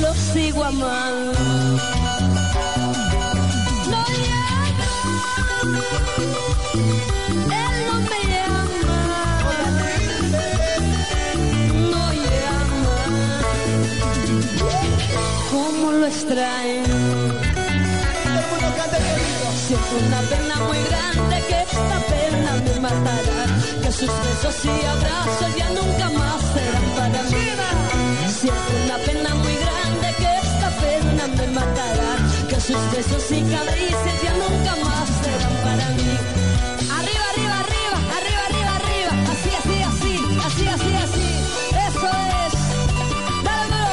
Lo sigo amando. No llama. Él no me llama. No llama. ¿Cómo lo extraño? Siento una pena muy grande que esta pena me matará. Que sus besos y abrazos ya nunca más sus besos y caricias ya nunca más serán para mí. Arriba, arriba, arriba, arriba, arriba, arriba. Así, así, así, así, así, así. Eso es. Dale,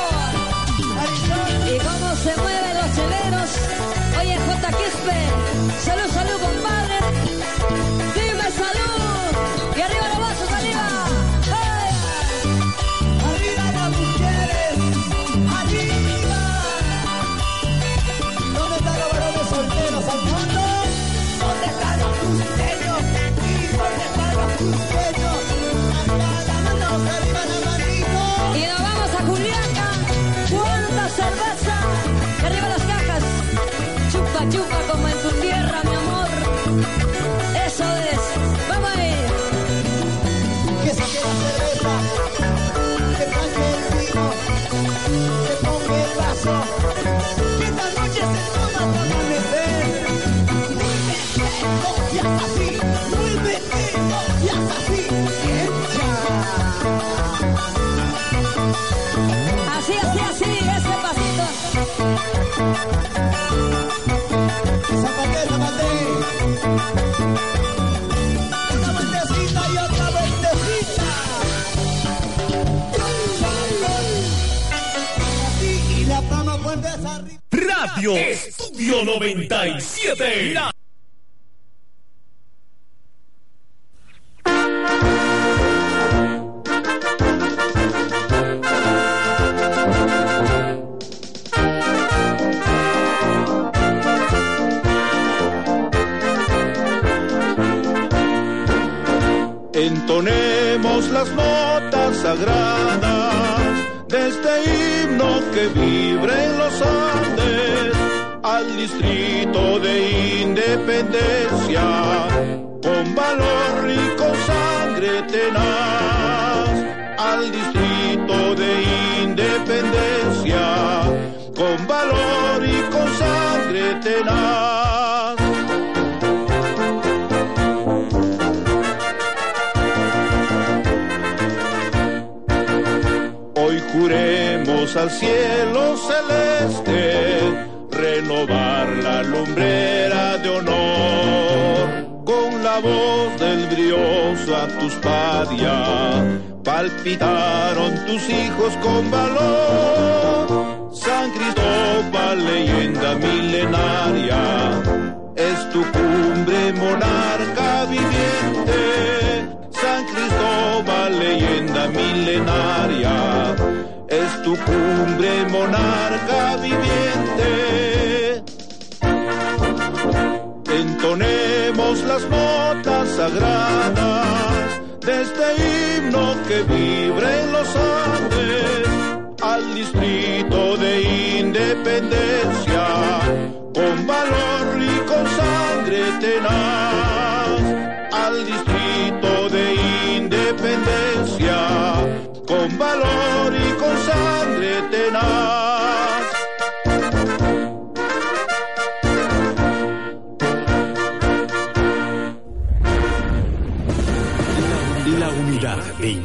Y cómo se mueven los cheleros. Oye, J. Quispe. Radio Estudio 97. La- Entonemos las notas sagradas de este himno que vibra en los Andes al distrito de Independencia con valor y con sangre tenaz. Al distrito de Independencia con valor y con sangre tenaz. Hoy juremos al cielo celeste la lumbrera de honor con la voz del brioso a tus padia. Palpitaron tus hijos con valor. San Cristóbal, leyenda milenaria, es tu cumbre monarca viviente. San Cristóbal, leyenda milenaria, es tu cumbre monarca viviente. Entonemos las notas sagradas de este himno que vibra en los Andes al distrito de Independencia con valor y con sangre tenaz al distrito de Independencia con valor y con sangre tenaz.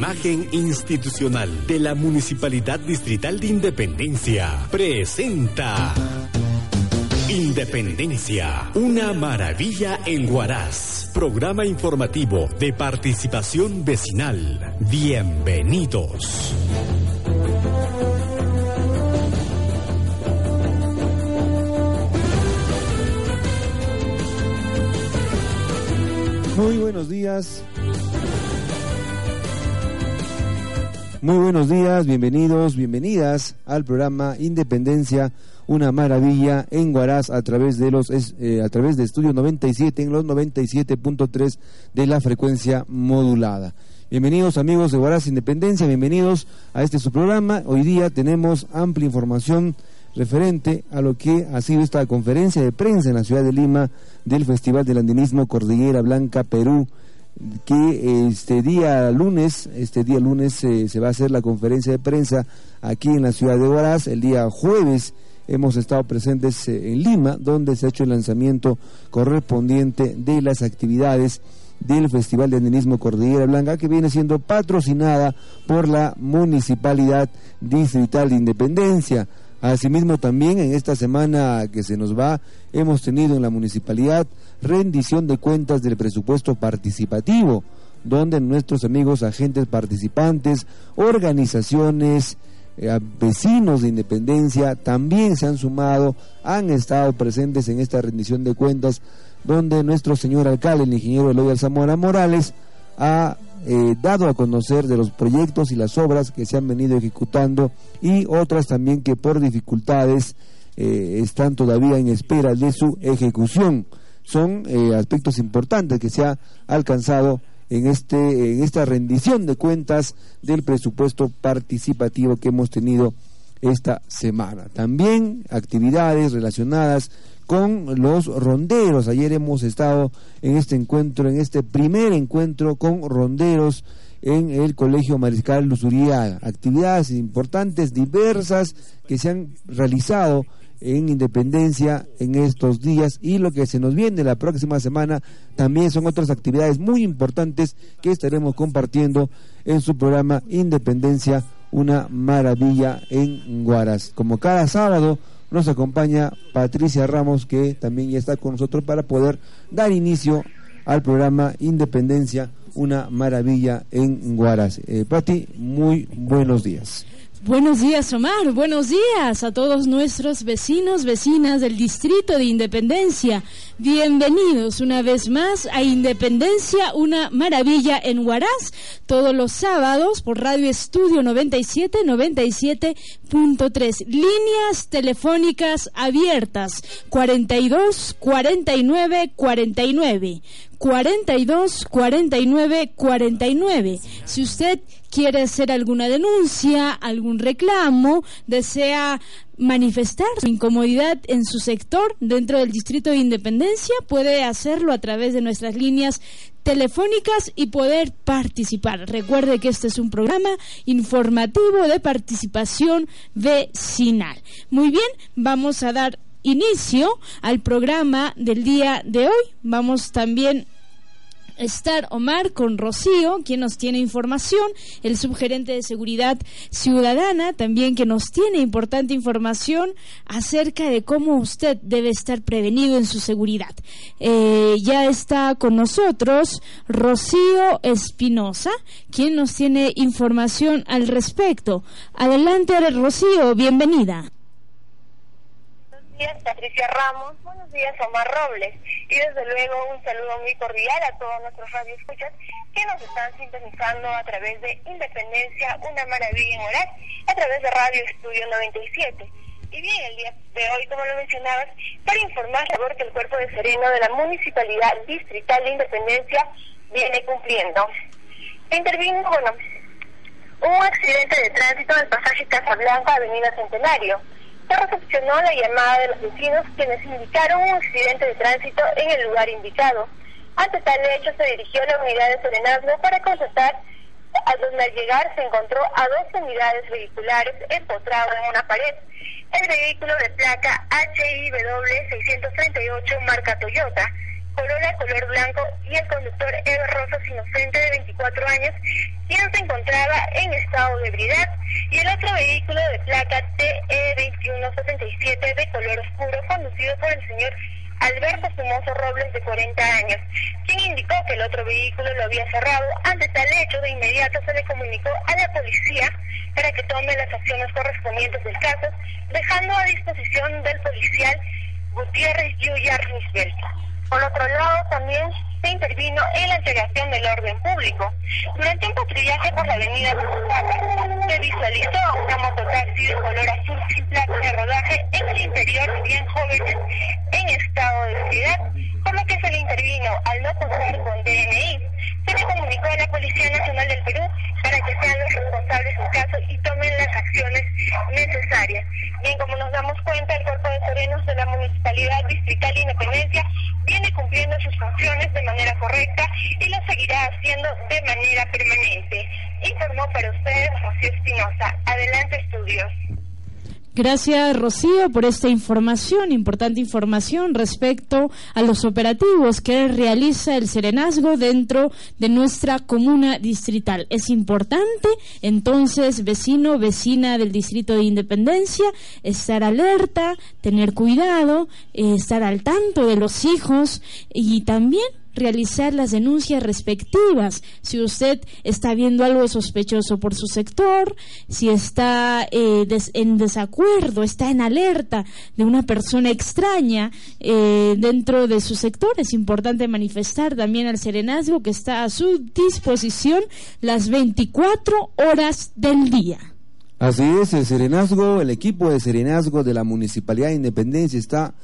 imagen institucional de la Municipalidad Distrital de Independencia presenta Independencia, una maravilla en Guaraz. Programa informativo de participación vecinal. Bienvenidos. Muy buenos días, Muy buenos días, bienvenidos, bienvenidas al programa Independencia, una maravilla en Guaraz a través de los eh, a través de Estudio 97 en los 97.3 de la frecuencia modulada. Bienvenidos amigos de Guaraz Independencia, bienvenidos a este su programa. Hoy día tenemos amplia información referente a lo que ha sido esta conferencia de prensa en la ciudad de Lima del Festival del Andinismo Cordillera Blanca Perú que este día lunes, este día lunes eh, se va a hacer la conferencia de prensa aquí en la ciudad de Huaraz, el día jueves hemos estado presentes eh, en Lima, donde se ha hecho el lanzamiento correspondiente de las actividades del Festival de Andinismo Cordillera Blanca, que viene siendo patrocinada por la Municipalidad Distrital de Independencia. Asimismo, también en esta semana que se nos va, hemos tenido en la municipalidad rendición de cuentas del presupuesto participativo, donde nuestros amigos agentes participantes, organizaciones, eh, vecinos de Independencia también se han sumado, han estado presentes en esta rendición de cuentas, donde nuestro señor alcalde, el ingeniero Eloy Zamora Morales, ha eh, dado a conocer de los proyectos y las obras que se han venido ejecutando y otras también que por dificultades eh, están todavía en espera de su ejecución. Son eh, aspectos importantes que se ha alcanzado en, este, en esta rendición de cuentas del presupuesto participativo que hemos tenido esta semana. También actividades relacionadas con los ronderos. Ayer hemos estado en este encuentro, en este primer encuentro con ronderos en el Colegio Mariscal Luzuriaga. Actividades importantes, diversas, que se han realizado en Independencia en estos días y lo que se nos viene la próxima semana también son otras actividades muy importantes que estaremos compartiendo en su programa Independencia, una maravilla en Guaras. Como cada sábado, nos acompaña Patricia Ramos, que también ya está con nosotros para poder dar inicio al programa Independencia, una maravilla en Guaras. Eh, Pati, muy buenos días. Buenos días, Omar. Buenos días a todos nuestros vecinos, vecinas del Distrito de Independencia. Bienvenidos una vez más a Independencia, una maravilla en Huaraz, todos los sábados por Radio Estudio 97, 97.3. Líneas telefónicas abiertas, 42 49 49. 42 49 49. Si usted quiere hacer alguna denuncia, algún reclamo, desea manifestar su incomodidad en su sector dentro del Distrito de Independencia, puede hacerlo a través de nuestras líneas telefónicas y poder participar. Recuerde que este es un programa informativo de participación vecinal. Muy bien, vamos a dar inicio al programa del día de hoy. Vamos también estar Omar con Rocío, quien nos tiene información, el subgerente de Seguridad Ciudadana, también que nos tiene importante información acerca de cómo usted debe estar prevenido en su seguridad. Eh, ya está con nosotros Rocío Espinosa, quien nos tiene información al respecto. Adelante, Rocío, bienvenida días, Patricia Ramos. Buenos días, Omar Robles. Y desde luego un saludo muy cordial a todos nuestros radioescuchas que nos están sintonizando a través de Independencia, una maravilla en Oral, a través de Radio Estudio 97. Y bien, el día de hoy, como lo mencionabas, para informar que el Cuerpo de Sereno de la Municipalidad Distrital de Independencia viene cumpliendo. Intervino, bueno, un accidente de tránsito en el pasaje Casablanca, Avenida Centenario se recepcionó la llamada de los vecinos quienes indicaron un accidente de tránsito en el lugar indicado. Ante tal hecho se dirigió la unidad de serenazgo para constatar a donde al llegar se encontró a dos unidades vehiculares empotrados en una pared. El vehículo de placa HIW 638 marca Toyota Corolla color blanco y el conductor Ever Rosas Inocente de 24 años, quien se encontraba en estado de ebriedad, y el otro vehículo de placa TE2177 de color oscuro conducido por el señor Alberto Sumoso Robles de 40 años, quien indicó que el otro vehículo lo había cerrado. Ante tal hecho, de inmediato se le comunicó a la policía para que tome las acciones correspondientes del caso, dejando a disposición del policial Gutiérrez Yuyar Risbel. Por otro lado, también se intervino en la integración del orden público. Durante un patrullaje por la avenida Bucaca, se visualizó una mototaxi de color azul sin placa de rodaje en el interior bien jóvenes en estado de ebriedad, por lo que se le intervino al no contar con DNI. Se le comunicó a la Policía Nacional del Perú para que sean los responsables del caso y tomen las acciones necesarias. Bien, como nos damos cuenta, el Cuerpo de Serenos de la Municipalidad Distrital de Independencia viene cumpliendo sus funciones de manera correcta y lo seguirá haciendo de manera permanente. Informó para ustedes Rocío Espinosa. Adelante, estudios. Gracias, Rocío, por esta información, importante información respecto a los operativos que realiza el Serenazgo dentro de nuestra comuna distrital. Es importante, entonces, vecino, vecina del Distrito de Independencia, estar alerta, tener cuidado, eh, estar al tanto de los hijos y también realizar las denuncias respectivas. Si usted está viendo algo sospechoso por su sector, si está eh, en desacuerdo, está en alerta de una persona extraña eh, dentro de su sector, es importante manifestar también al serenazgo que está a su disposición las 24 horas del día. Así es, el serenazgo, el equipo de serenazgo de la Municipalidad de Independencia está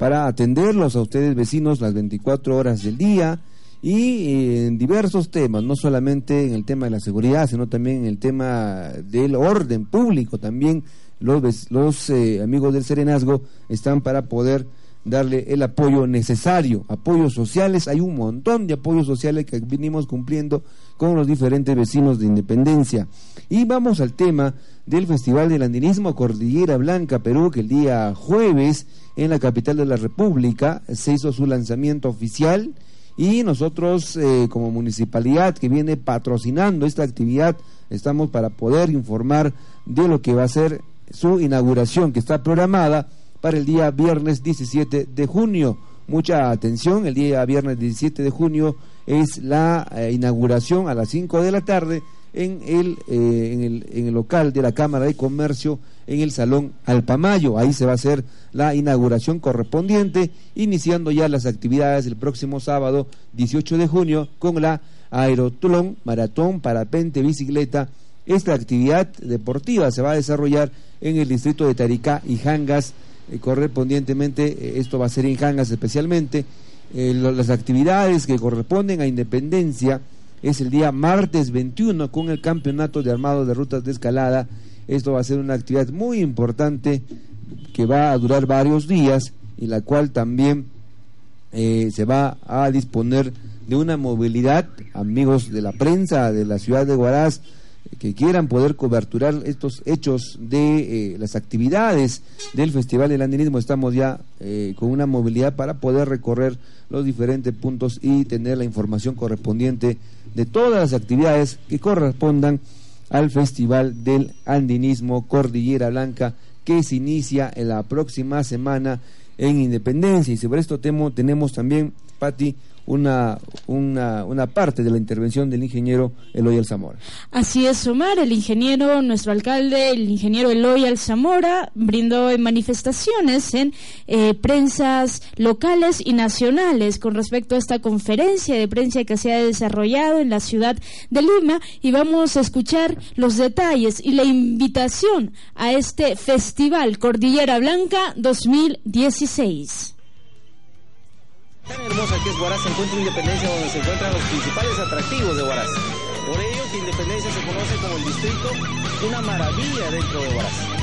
para atenderlos a ustedes vecinos las 24 horas del día y eh, en diversos temas, no solamente en el tema de la seguridad, sino también en el tema del orden público. También los, los eh, amigos del Serenazgo están para poder darle el apoyo necesario, apoyos sociales, hay un montón de apoyos sociales que venimos cumpliendo con los diferentes vecinos de Independencia. Y vamos al tema del Festival del Andinismo Cordillera Blanca Perú, que el día jueves en la capital de la República, se hizo su lanzamiento oficial y nosotros eh, como municipalidad que viene patrocinando esta actividad estamos para poder informar de lo que va a ser su inauguración que está programada para el día viernes 17 de junio. Mucha atención, el día viernes 17 de junio es la eh, inauguración a las 5 de la tarde en el, eh, en el, en el local de la Cámara de Comercio en el Salón Alpamayo. Ahí se va a hacer la inauguración correspondiente, iniciando ya las actividades el próximo sábado 18 de junio con la Aerotlón, Maratón, Parapente, Bicicleta. Esta actividad deportiva se va a desarrollar en el distrito de Taricá y Jangas, eh, correspondientemente, esto va a ser en Jangas especialmente. Eh, las actividades que corresponden a Independencia es el día martes 21 con el Campeonato de Armado de Rutas de Escalada. Esto va a ser una actividad muy importante que va a durar varios días y la cual también eh, se va a disponer de una movilidad, amigos de la prensa de la ciudad de Huaraz, que quieran poder coberturar estos hechos de eh, las actividades del Festival del Andinismo, estamos ya eh, con una movilidad para poder recorrer los diferentes puntos y tener la información correspondiente de todas las actividades que correspondan al Festival del Andinismo Cordillera Blanca que se inicia en la próxima semana en Independencia. Y sobre esto tenemos también, Patti, una, una, una, parte de la intervención del ingeniero Eloy Alzamora. Así es, Omar, el ingeniero, nuestro alcalde, el ingeniero Eloy Alzamora, brindó en manifestaciones en eh, prensas locales y nacionales con respecto a esta conferencia de prensa que se ha desarrollado en la ciudad de Lima y vamos a escuchar los detalles y la invitación a este Festival Cordillera Blanca 2016 tan hermosa que es Huaraz se encuentra Independencia donde se encuentran los principales atractivos de Huaraz. Por ello que Independencia se conoce como el distrito una maravilla dentro de Huaraz.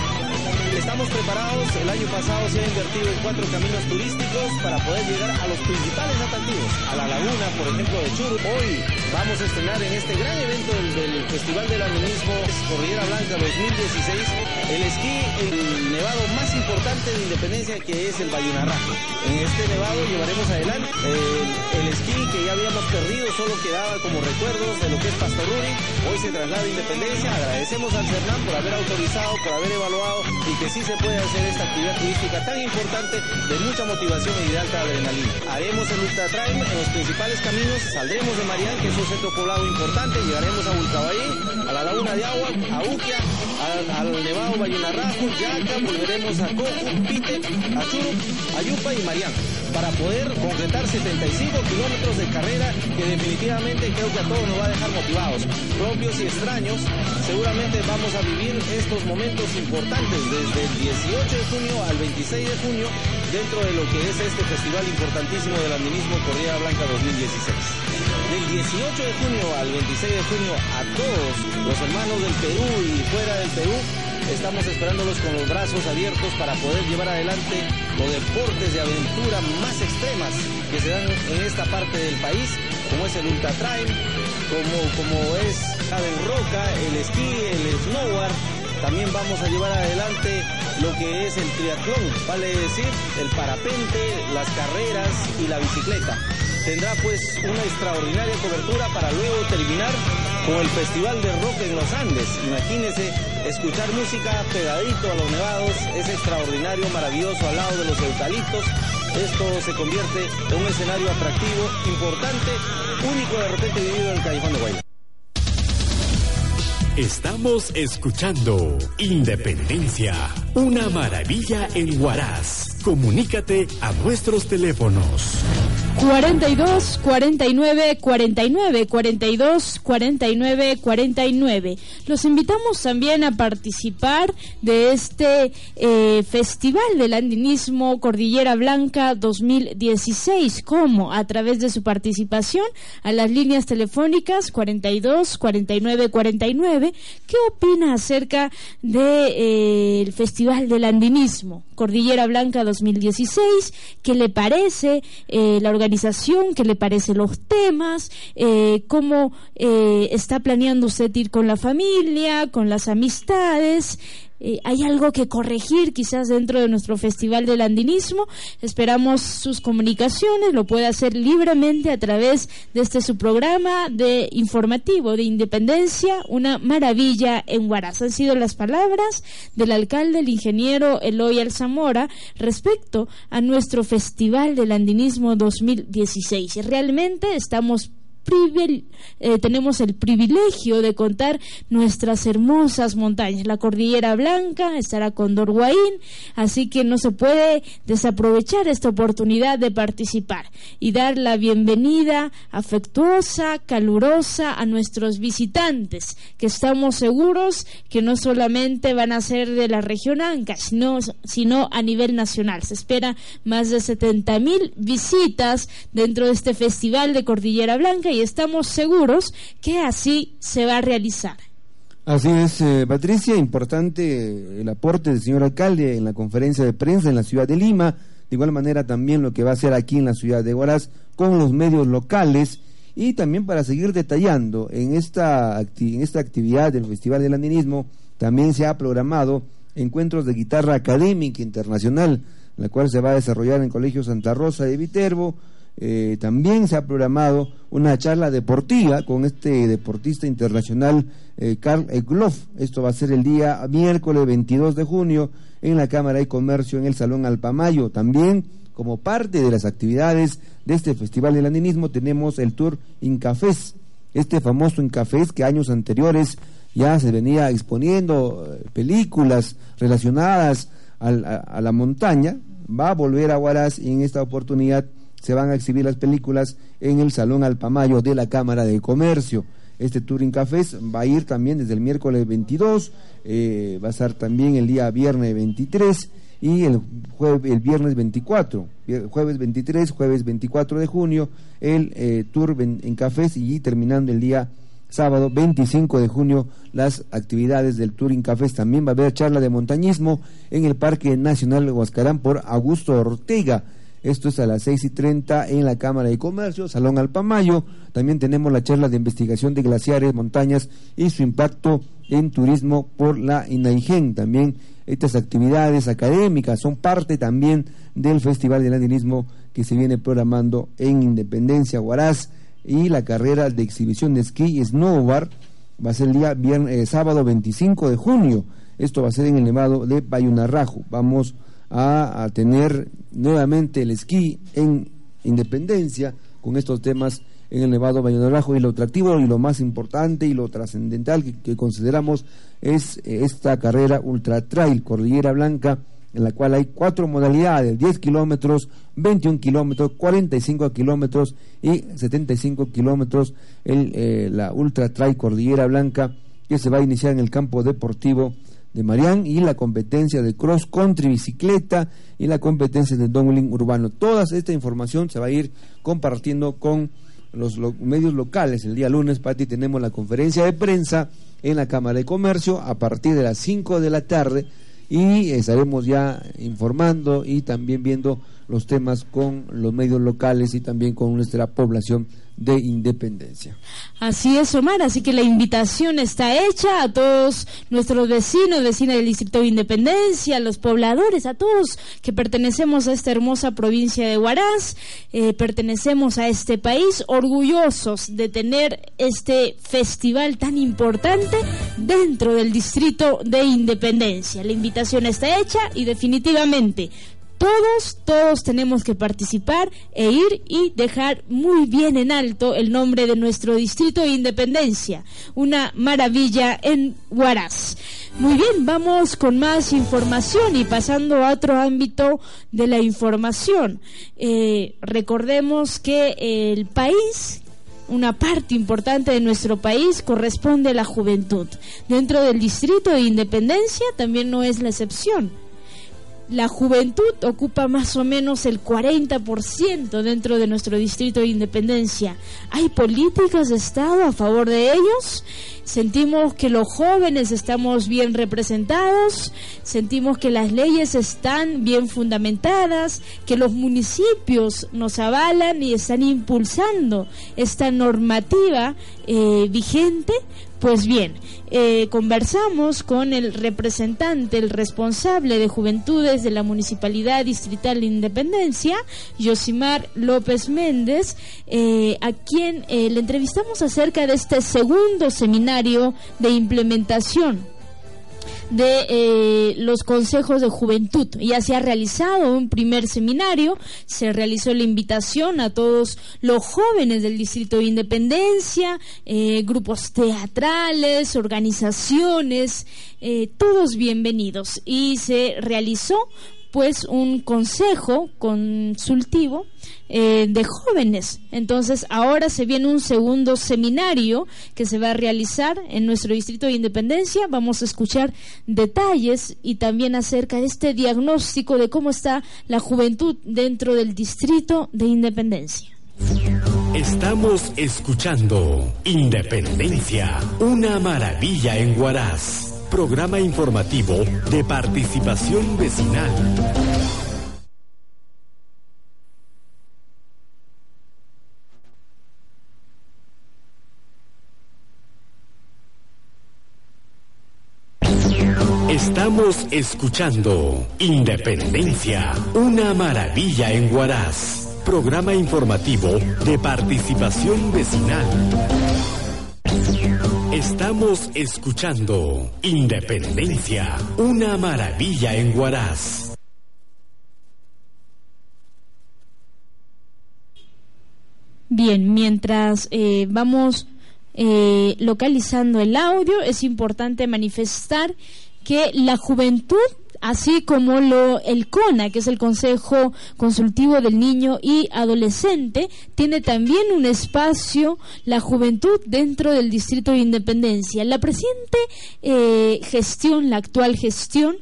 Estamos preparados, el año pasado se ha invertido en cuatro caminos turísticos para poder llegar a los principales atractivos, a la laguna, por ejemplo, de Churu. Hoy vamos a estrenar en este gran evento del, Festival del Animismo Cordillera Blanca 2016 el esquí, el nevado más importante de Independencia que es el Bayunarraje. En este nevado llevaremos adelante el, esquí que ya habíamos perdido, solo quedaba como recuerdos de lo que es Pastoruri. Hoy se traslada a Independencia, agradecemos al CERNAM por haber autorizado, por haber evaluado y que sí se puede hacer esta actividad turística tan importante de mucha motivación y de alta adrenalina. Haremos el Ultra Trail en los principales caminos, saldremos de Marián, que es un centro poblado importante, llegaremos a Vulcabayí, a la Laguna de Agua, a Uquia, al, Nevado Bayunarrajo, Yaca, volveremos a Cojo, Pite, a Churu, a Yupa y Marián. para poder concretar 75 kilómetros de carrera que definitivamente creo que a todos nos va a dejar motivados, propios y extraños. Seguramente vamos a vivir estos momentos importantes desde el 18 de junio al 26 de junio dentro de lo que es este festival importantísimo del andinismo Cordillera Blanca 2016. Del 18 de junio al 26 de junio a todos los hermanos del Perú y fuera del Perú Estamos esperándolos con los brazos abiertos para poder llevar adelante los deportes de aventura más extremas que se dan en esta parte del país, como es el Ultra Trail, como, como es Jaden Roca, el esquí, el snowboard. También vamos a llevar adelante lo que es el triatlón, vale decir, el parapente, las carreras y la bicicleta. Tendrá pues una extraordinaria cobertura para luego terminar con el Festival de Rock en los Andes. Imagínense escuchar música pegadito a los nevados, es extraordinario, maravilloso al lado de los eucaliptos. Esto se convierte en un escenario atractivo, importante, único de repente vivido en el Callejón de Guayna. Estamos escuchando Independencia, una maravilla en Huaraz. Comunícate a nuestros teléfonos 42 49 49 42 49 49. Los invitamos también a participar de este eh, Festival del Andinismo Cordillera Blanca 2016. como A través de su participación a las líneas telefónicas 42 49 49. ¿Qué opina acerca del de, eh, Festival del Andinismo Cordillera Blanca 2016? ¿Qué le parece eh, la organización? Qué le parece los temas, eh, cómo eh, está planeando usted ir con la familia, con las amistades. Eh, hay algo que corregir quizás dentro de nuestro Festival del Andinismo. Esperamos sus comunicaciones, lo puede hacer libremente a través de este su programa de informativo de Independencia, una maravilla en Huaraz. Han sido las palabras del alcalde, el ingeniero Eloy Alzamora, respecto a nuestro Festival del Andinismo 2016. Realmente estamos eh, tenemos el privilegio de contar nuestras hermosas montañas. La Cordillera Blanca estará con Dorguaín, así que no se puede desaprovechar esta oportunidad de participar y dar la bienvenida afectuosa, calurosa a nuestros visitantes, que estamos seguros que no solamente van a ser de la región Anca, sino, sino a nivel nacional. Se espera más de 70 mil visitas dentro de este festival de Cordillera Blanca y estamos seguros que así se va a realizar. Así es, eh, Patricia, importante el aporte del señor alcalde en la conferencia de prensa en la ciudad de Lima, de igual manera también lo que va a hacer aquí en la ciudad de Huaraz con los medios locales y también para seguir detallando en esta, en esta actividad del Festival del Andinismo también se ha programado encuentros de guitarra académica internacional, la cual se va a desarrollar en Colegio Santa Rosa de Viterbo, eh, también se ha programado una charla deportiva con este deportista internacional eh, Karl Egloff. Esto va a ser el día miércoles 22 de junio en la Cámara de Comercio en el Salón Alpamayo. También, como parte de las actividades de este Festival del Andinismo, tenemos el Tour Incafés. Este famoso Incafés que años anteriores ya se venía exponiendo eh, películas relacionadas a, la montaña, va a volver a Huaraz y en esta oportunidad se van a exhibir las películas en el Salón Alpamayo de la Cámara de Comercio. Este Touring Cafés va a ir también desde el miércoles 22, eh, va a estar también el día viernes 23 y el, el viernes 24, jueves 23, jueves 24 de junio, el eh, tour en cafés y terminando el día sábado 25 de junio las actividades del Touring Cafés. También va a haber charla de montañismo en el Parque Nacional Huascarán por Augusto Ortega. Esto es a las seis y treinta en la Cámara de Comercio, Salón Alpamayo. También tenemos la charla de investigación de glaciares, montañas y su impacto en turismo por la INAIGEN. También estas actividades académicas son parte también del Festival del Andinismo que se viene programando en Independencia, Huaraz. Y la carrera de exhibición de esquí y snowboard va a ser el día viernes, eh, sábado 25 de junio. Esto va a ser en el Nevado de Payunarrajo. Vamos a, tener nuevamente el esquí en Independencia con estos temas en el Nevado Valle Rajo y lo atractivo y lo más importante y lo trascendental que, consideramos es esta carrera Ultra Trail Cordillera Blanca en la cual hay cuatro modalidades, 10 kilómetros, 21 kilómetros, 45 kilómetros y 75 kilómetros, eh, la Ultra Trail Cordillera Blanca, que se va a iniciar en el campo deportivo de Marián y la competencia de cross country bicicleta y la competencia de doubling urbano. Toda esta información se va a ir compartiendo con los medios locales. El día lunes, Pati, tenemos la conferencia de prensa en la Cámara de Comercio a partir de las 5 de la tarde y estaremos ya informando y también viendo los temas con los medios locales y también con nuestra población de Independencia. Así es, Omar, así que la invitación está hecha a todos nuestros vecinos, vecinas del Distrito de Independencia, a los pobladores, a todos que pertenecemos a esta hermosa provincia de Huaraz, eh, pertenecemos a este país, orgullosos de tener este festival tan importante dentro del Distrito de Independencia. La invitación está hecha y definitivamente todos, todos tenemos que participar e ir y dejar muy bien en alto el nombre de nuestro distrito de Independencia, una maravilla en Huaraz. Muy bien, vamos con más información y pasando a otro ámbito de la información. Eh, recordemos que el país una parte importante de nuestro país corresponde a la juventud. Dentro del distrito de Independencia también no es la excepción la juventud ocupa más o menos el 40% dentro de nuestro distrito de independencia. ¿Hay políticas de Estado a favor de ellos? Sentimos que los jóvenes estamos bien representados, sentimos que las leyes están bien fundamentadas, que los municipios nos avalan y están impulsando esta normativa eh, vigente. Pues bien, eh, conversamos con el representante, el responsable de juventudes de la Municipalidad Distrital de Independencia, Yosimar López Méndez, eh, a quien eh, le entrevistamos acerca de este segundo seminario de implementación de eh, los consejos de juventud. Ya se ha realizado un primer seminario, se realizó la invitación a todos los jóvenes del Distrito de Independencia, eh, grupos teatrales, organizaciones, eh, todos bienvenidos. Y se realizó pues un consejo consultivo eh, de jóvenes. Entonces ahora se viene un segundo seminario que se va a realizar en nuestro distrito de Independencia. Vamos a escuchar detalles y también acerca de este diagnóstico de cómo está la juventud dentro del distrito de Independencia. Estamos escuchando Independencia, una maravilla en Huaraz programa informativo de participación vecinal. Estamos escuchando Independencia, una maravilla en Huaraz, programa informativo de participación vecinal. Estamos escuchando Independencia, una maravilla en Huaraz. Bien, mientras eh, vamos eh, localizando el audio, es importante manifestar que la juventud así como lo el CONA, que es el Consejo Consultivo del Niño y Adolescente, tiene también un espacio la juventud dentro del Distrito de Independencia. La presente eh, gestión, la actual gestión,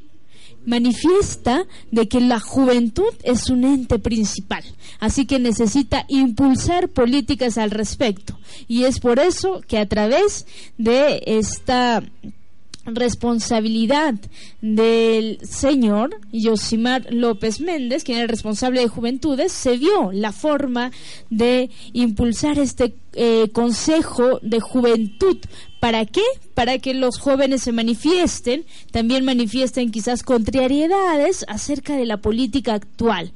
manifiesta de que la juventud es un ente principal, así que necesita impulsar políticas al respecto. Y es por eso que a través de esta responsabilidad del señor Yosimar López Méndez, quien es responsable de Juventudes, se vio la forma de impulsar este eh, Consejo de Juventud. ¿Para qué? Para que los jóvenes se manifiesten, también manifiesten quizás contrariedades acerca de la política actual.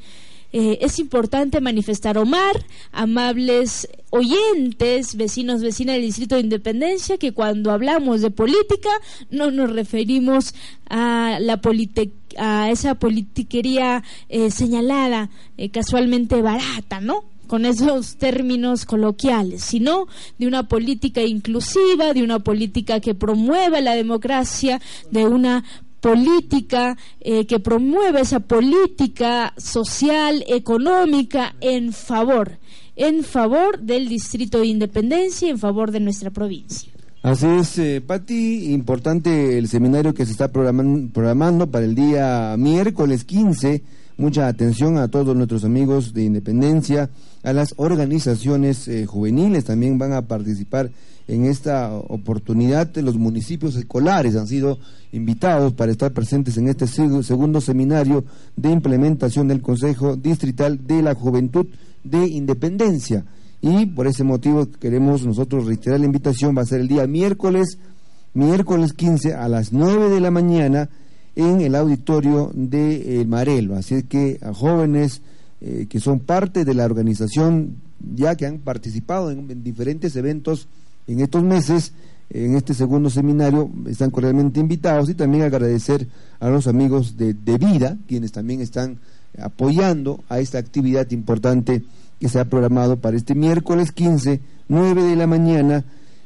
Eh, es importante manifestar Omar, amables oyentes, vecinos, vecinas del Distrito de Independencia, que cuando hablamos de política no nos referimos a la a esa politiquería eh, señalada eh, casualmente barata, ¿no? con esos términos coloquiales, sino de una política inclusiva, de una política que promueva la democracia, de una política eh, que promueva esa política social, económica en favor, en favor del Distrito de Independencia y en favor de nuestra provincia. Así es, eh, Pati, importante el seminario que se está programando, programando para el día miércoles 15. Mucha atención a todos nuestros amigos de Independencia, a las organizaciones eh, juveniles también van a participar en esta oportunidad. Los municipios escolares han sido invitados para estar presentes en este seg- segundo seminario de implementación del Consejo Distrital de la Juventud de Independencia. Y por ese motivo queremos nosotros reiterar la invitación, va a ser el día miércoles, miércoles 15 a las 9 de la mañana en el auditorio de El Marelo. Así es que a jóvenes eh, que son parte de la organización, ya que han participado en diferentes eventos en estos meses, en este segundo seminario, están cordialmente invitados y también agradecer a los amigos de, de Vida, quienes también están apoyando a esta actividad importante que se ha programado para este miércoles 15, 9 de la mañana,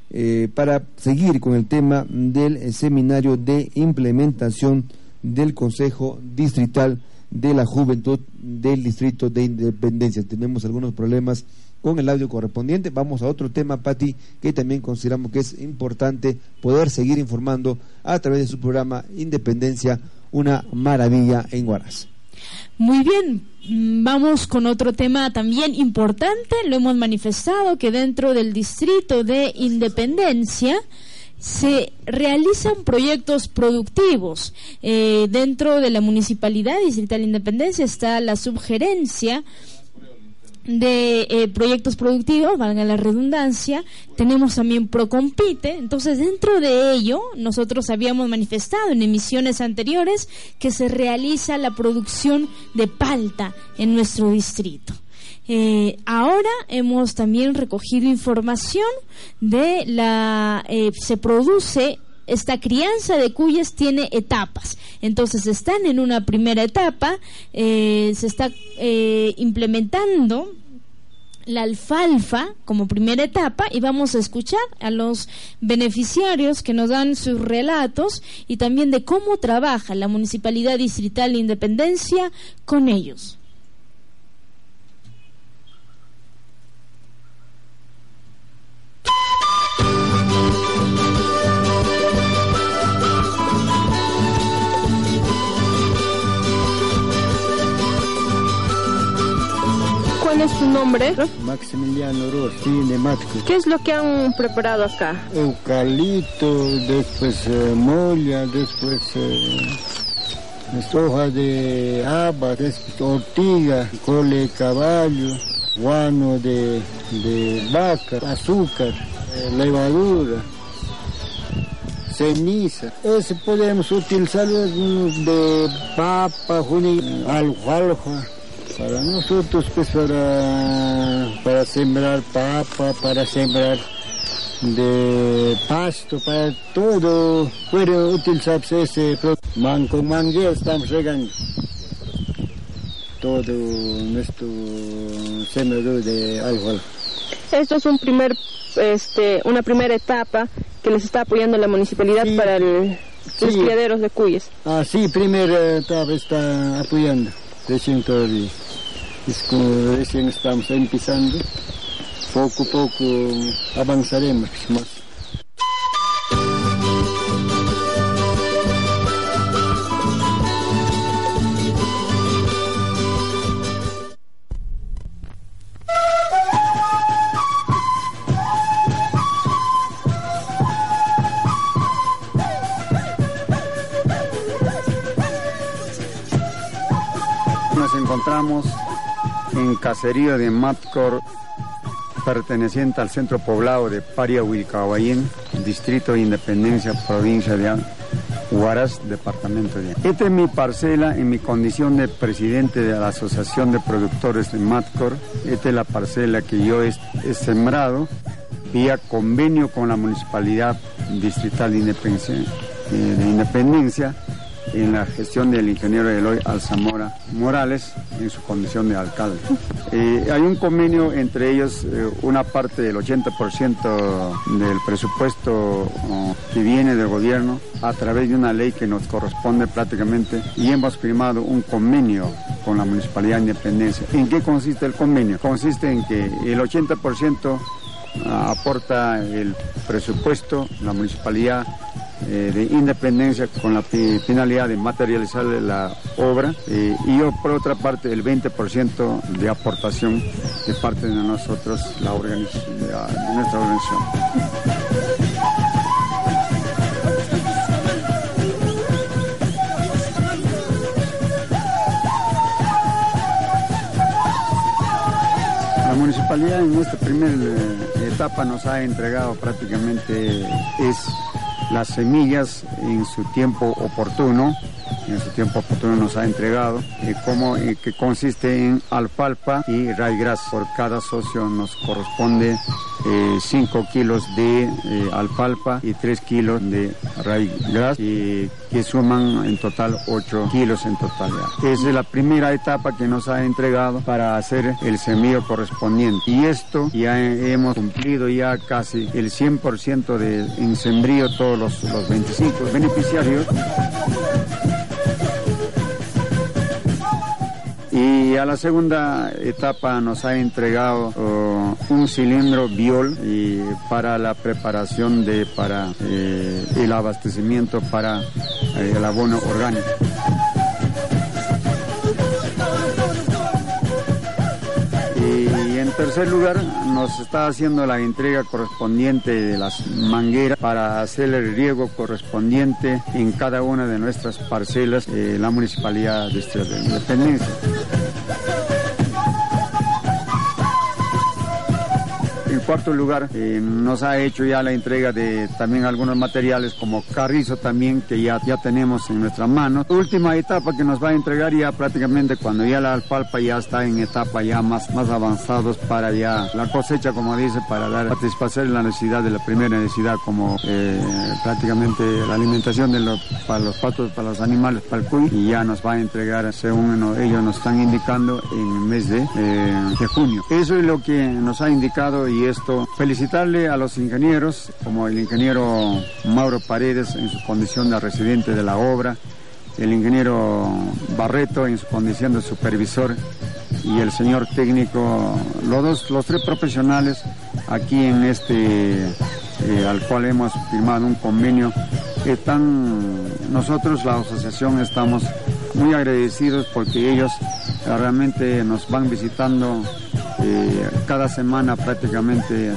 eh, para seguir con el tema del eh, seminario de implementación del Consejo Distrital de la Juventud del Distrito de Independencia. Tenemos algunos problemas con el audio correspondiente. Vamos a otro tema, Patti, que también consideramos que es importante poder seguir informando a través de su programa Independencia, una maravilla en Huaraz. Muy bien, mm, vamos con otro tema también importante. Lo hemos manifestado que dentro del distrito de Independencia se realizan proyectos productivos. Eh, dentro de la Municipalidad Distrital de Independencia está la subgerencia de eh, proyectos productivos, valga la redundancia, tenemos también Procompite, entonces dentro de ello nosotros habíamos manifestado en emisiones anteriores que se realiza la producción de palta en nuestro distrito. Eh, ahora hemos también recogido información de la eh, se produce esta crianza de cuyes tiene etapas. Entonces están en una primera etapa, eh, se está eh, implementando la alfalfa como primera etapa y vamos a escuchar a los beneficiarios que nos dan sus relatos y también de cómo trabaja la Municipalidad Distrital de Independencia con ellos. ¿Cuál es tu nombre? Maximiliano Rossi de Matco. ¿Qué es lo que han preparado acá? Eucalipto, después eh, molla, después eh, es hoja de haba, después ortiga, cole de caballo, guano de, de vaca, azúcar, eh, levadura, ceniza. Eso podemos utilizar mm, de papa, alfalfa. Para nosotros, pues para, para sembrar papa, para sembrar de pasto, para todo, puede utilizarse ese. Man, con manguera estamos regando todo nuestro sembrador de alfalfa. Esto es un primer, este, una primera etapa que les está apoyando la municipalidad para el- los criaderos de cuyes. Ah, sí, primera etapa está apoyando, recién todavía. Es como recién estamos empezando, poco a poco avanzaremos más. Encontramos en caserío de Matcor, perteneciente al centro poblado de Paria Huilcahuayín, distrito de Independencia, provincia de Huaraz, departamento de Esta es mi parcela en mi condición de presidente de la Asociación de Productores de Matcor. Esta es la parcela que yo he, sembrado vía convenio con la Municipalidad Distrital de Independencia, eh, de Independencia en la gestión del ingeniero Eloy Alzamora Morales en su condición de alcalde. Eh, hay un convenio entre ellos, eh, una parte del 80% del presupuesto oh, que viene del gobierno a través de una ley que nos corresponde prácticamente y hemos firmado un convenio con la Municipalidad de Independencia. ¿En qué consiste el convenio? Consiste en que el 80% aporta el presupuesto, la municipalidad eh, de Independencia con la finalidad de materializar la obra eh, y por otra parte el 20% de aportación de parte de nosotros, la organización, de nuestra organización. La municipalidad en esta primera eh, etapa nos ha entregado prácticamente es las semillas en su tiempo oportuno, en su tiempo oportuno nos ha entregado, eh, como, eh, que consiste en alfalfa y raigras. Por cada socio nos corresponde 5 kilos de alfalfa y 3 kilos de raigras, y que suman en total 8 kilos en totalidad. Esa es la primera etapa que nos ha entregado para hacer el semillo correspondiente. Y esto ya hemos cumplido ya casi el 100% de en sembrío todos los, los 25 beneficiarios. Y a la segunda etapa nos ha entregado oh, un cilindro biol y para la preparación de para eh, el abastecimiento para eh, el abono orgánico. En tercer lugar, nos está haciendo la entrega correspondiente de las mangueras para hacer el riego correspondiente en cada una de nuestras parcelas, eh, la Municipalidad de Independencia. En cuarto lugar, eh, nos ha hecho ya la entrega de también algunos materiales como carrizo también que ya, ya tenemos en nuestras manos. Última etapa que nos va a entregar ya prácticamente cuando ya la alfalfa ya está en etapa ya más, más avanzados para ya la cosecha, como dice, para dar satisfacer la necesidad de la primera necesidad como eh, prácticamente la alimentación de los, para los patos, para los animales, para el cuy y ya nos va a entregar según ellos nos están indicando en el mes eh, de junio. Eso es lo que nos ha indicado y esto. Felicitarle a los ingenieros, como el ingeniero Mauro Paredes en su condición de residente de la obra, el ingeniero Barreto en su condición de supervisor y el señor técnico, los dos, los tres profesionales aquí en este, eh, al cual hemos firmado un convenio, están, nosotros la asociación estamos muy agradecidos porque ellos realmente nos van visitando eh, cada semana prácticamente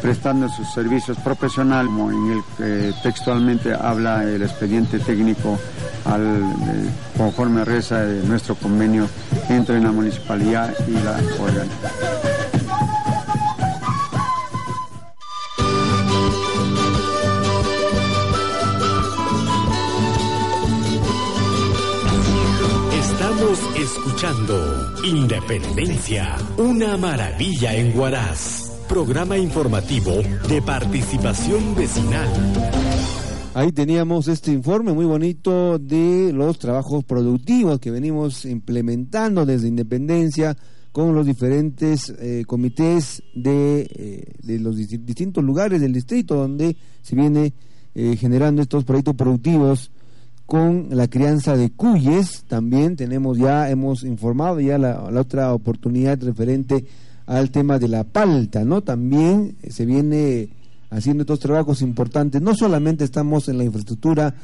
prestando sus servicios profesionales, como en el que textualmente habla el expediente técnico al, eh, conforme reza de nuestro convenio entre la municipalidad y la organización. Estamos escuchando Independencia, una maravilla en Huaraz. Programa informativo de participación vecinal. Ahí teníamos este informe muy bonito de los trabajos productivos que venimos implementando desde Independencia con los diferentes eh, comités de, eh, los disti- distintos lugares del distrito donde se viene eh, generando estos proyectos productivos con la crianza de cuyes. También tenemos ya hemos informado ya la, otra oportunidad referente al tema de la palta no también se viene haciendo estos trabajos importantes. No solamente estamos en la infraestructura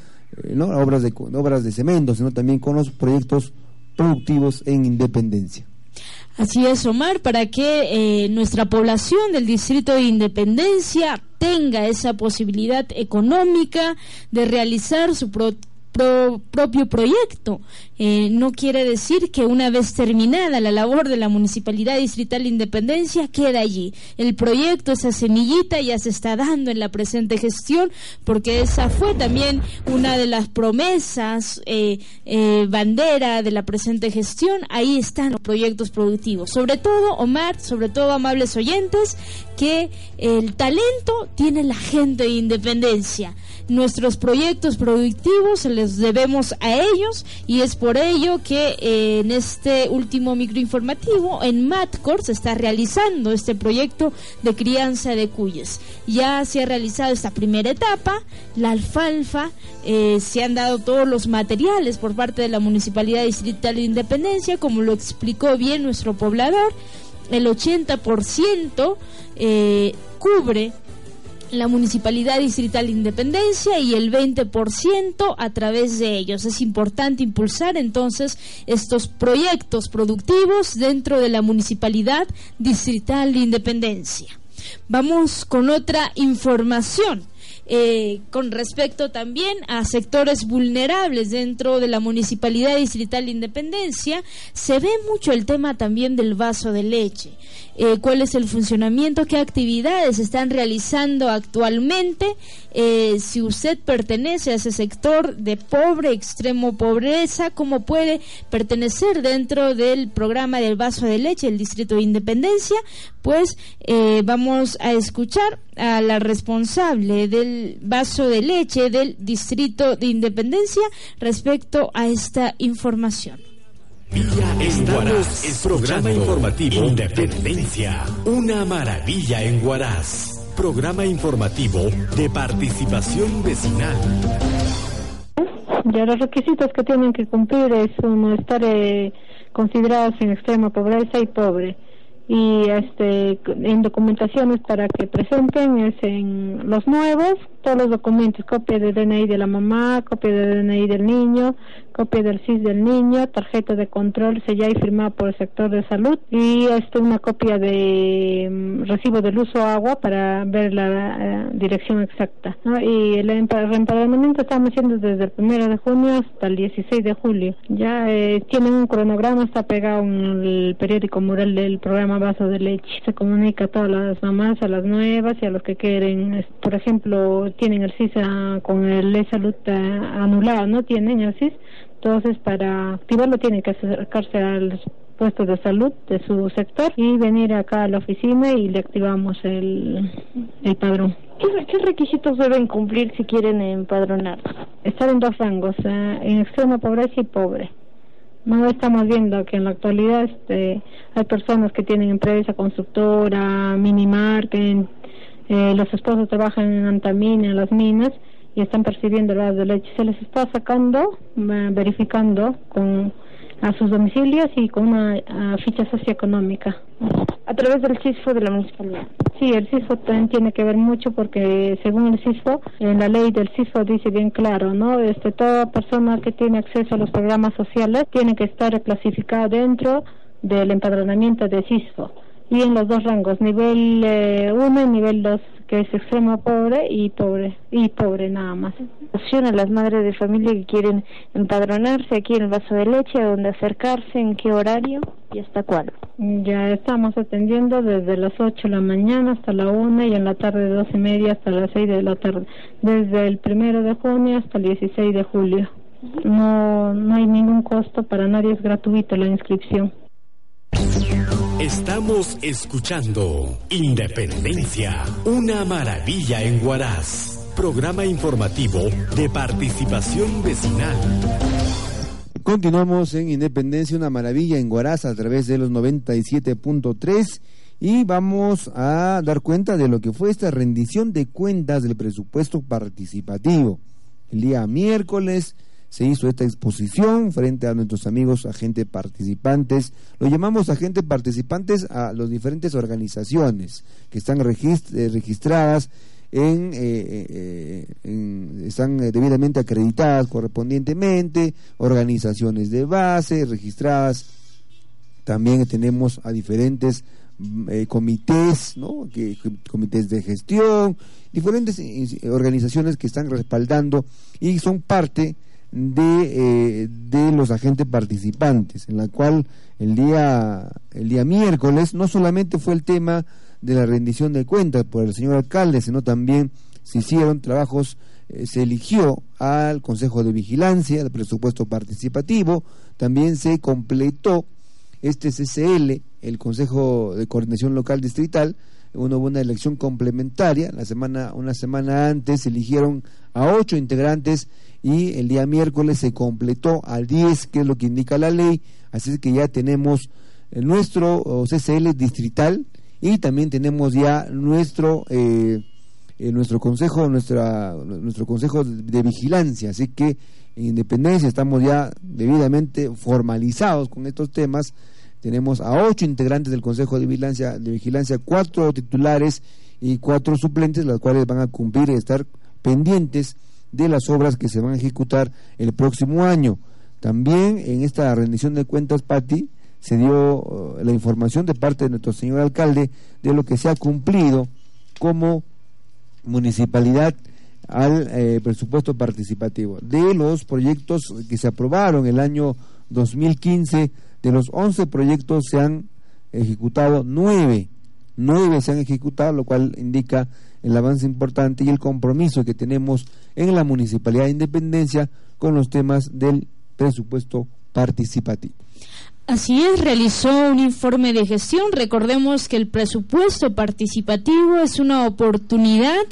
eh, no obras de obras de cemento sino también con los proyectos productivos en Independencia. Así es, Omar, para que eh, nuestra población del Distrito de Independencia tenga esa posibilidad económica de realizar su pro- pro- propio proyecto. Eh, no quiere decir que una vez terminada la labor de la Municipalidad Distrital de Independencia queda allí. El proyecto, esa semillita ya se está dando en la presente gestión porque esa fue también una de las promesas, eh, eh, bandera de la presente gestión. Ahí están los proyectos productivos. Sobre todo, Omar, sobre todo, amables oyentes, que el talento tiene la gente de Independencia nuestros proyectos productivos les debemos a ellos y es por ello que eh, en este último microinformativo en Matcor se está realizando este proyecto de crianza de cuyes. Ya se ha realizado esta primera etapa, la alfalfa, eh, se han dado todos los materiales por parte de la Municipalidad Distrital de Independencia, como lo explicó bien nuestro poblador, el 80% eh, cubre la Municipalidad Distrital de Independencia y el 20% a través de ellos. Es importante impulsar entonces estos proyectos productivos dentro de la Municipalidad Distrital de Independencia. Vamos con otra información. Eh, con respecto también a sectores vulnerables dentro de la Municipalidad Distrital de Independencia, se ve mucho el tema también del vaso de leche. Eh, cuál es el funcionamiento, qué actividades están realizando actualmente. Eh, si usted pertenece a ese sector de pobre, extremo pobreza, cómo puede pertenecer dentro del programa del vaso de leche del Distrito de Independencia, pues eh, vamos a escuchar a la responsable del vaso de leche del Distrito de Independencia respecto a esta información. En Guaraz, es programa informativo Independencia, una maravilla en Guaraz. Programa informativo de participación vecinal. Ya los requisitos que tienen que cumplir es uno estar eh, considerados en extrema pobreza y pobre y este en documentaciones para que presenten es en los nuevos todos los documentos copia de DNI de la mamá copia de DNI del niño copia del CIS del niño tarjeta de control sellada y firmada por el sector de salud y este una copia de mm, recibo del uso agua para ver la eh, dirección exacta y el reempadronamiento estamos haciendo desde el primero de junio hasta el 16 de julio ya eh, tienen un cronograma está pegado en el periódico mural del programa vaso de leche. Se comunica a todas las mamás, a las nuevas y a los que quieren, por ejemplo, tienen el CIS con el e salud eh, anulado, no tienen el CIS. Entonces, para activarlo tienen que acercarse al puesto de salud de su sector y venir acá a la oficina y le activamos el, el padrón. ¿Qué, requisitos deben cumplir si quieren empadronar? Estar en dos rangos, eh, en extrema pobreza y pobre. No estamos viendo que en la actualidad este, hay personas que tienen empresa constructora, minimar, que eh, los esposos trabajan en Antamina, en las minas, y están percibiendo el de leche. Se les está sacando, verificando con a sus domicilios y con una ficha socioeconómica. A través del CISFO de la municipalidad. Sí, el CISFO también tiene que ver mucho porque según el CISFO, en la ley del CISFO dice bien claro, ¿no? Este, toda persona que tiene acceso a los programas sociales tiene que estar clasificada dentro del empadronamiento de CISFO y en los dos rangos, nivel 1 eh, y nivel 2, que es extremo pobre y pobre, y pobre nada más. Opción a las madres de familia que quieren empadronarse aquí en el vaso de leche, a dónde acercarse, en qué horario y hasta cuándo. Ya estamos atendiendo desde las 8 de la mañana hasta la 1 y en la tarde de 12 y media hasta las 6 de la tarde, desde el primero de junio hasta el 16 de julio. No, no hay ningún costo para nadie, es gratuito la inscripción. Estamos escuchando Independencia, una maravilla en Huaraz. Programa informativo de participación vecinal. Continuamos en Independencia, una maravilla en Huaraz a través de los 97.3 y vamos a dar cuenta de lo que fue esta rendición de cuentas del presupuesto participativo. El día miércoles se hizo esta exposición frente a nuestros amigos agentes participantes. Lo llamamos agentes participantes a las diferentes organizaciones que están eh, registradas en, eh, eh, están debidamente acreditadas correspondientemente, organizaciones de base registradas. También tenemos a diferentes mm, comités, ¿no? comités de gestión, diferentes organizaciones que están respaldando y son parte de, eh, de los agentes participantes, en la cual el día, el día miércoles no solamente fue el tema de la rendición de cuentas por el señor alcalde, sino también se hicieron trabajos, eh, se eligió al Consejo de Vigilancia, el presupuesto participativo, también se completó este CCL, el Consejo de Coordinación Local Distrital, uno hubo una elección complementaria, la semana, una semana antes eligieron a ocho integrantes y el día miércoles se completó a 10, que es lo que indica la ley, así que ya tenemos eh, nuestro CCL distrital y también tenemos ya nuestro eh, eh, nuestro consejo nuestra nuestro consejo de vigilancia. Así que en Independencia estamos ya debidamente formalizados con estos temas tenemos a ocho integrantes del consejo de vigilancia de vigilancia cuatro titulares y cuatro suplentes los cuales van a cumplir y estar pendientes de las obras que se van a ejecutar el próximo año también en esta rendición de cuentas Patti se dio uh, la información de parte de nuestro señor alcalde de lo que se ha cumplido como municipalidad al eh, presupuesto participativo. De los proyectos que se aprobaron el año 2015, de los 11 proyectos se han ejecutado 9. 9 se han ejecutado, lo cual indica el avance importante y el compromiso que tenemos en la Municipalidad de Independencia con los temas del presupuesto participativo. Así es, realizó un informe de gestión. Recordemos que el presupuesto participativo es una oportunidad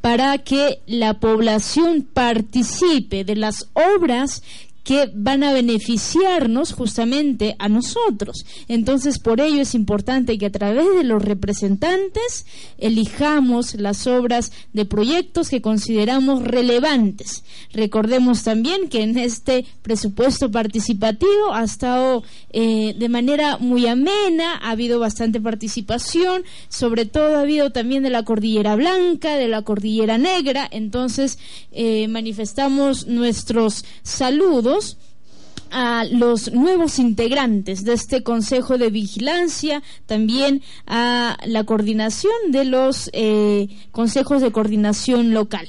para que la población participe de las obras que van a beneficiarnos justamente a nosotros. Entonces, por ello es importante que a través de los representantes elijamos las obras de proyectos que consideramos relevantes. Recordemos también que en este presupuesto participativo ha estado eh, de manera muy amena, ha habido bastante participación, sobre todo ha habido también de la Cordillera Blanca, de la Cordillera Negra, entonces eh, manifestamos nuestros saludos a los nuevos integrantes de este Consejo de Vigilancia, también a la coordinación de los eh, consejos de coordinación local.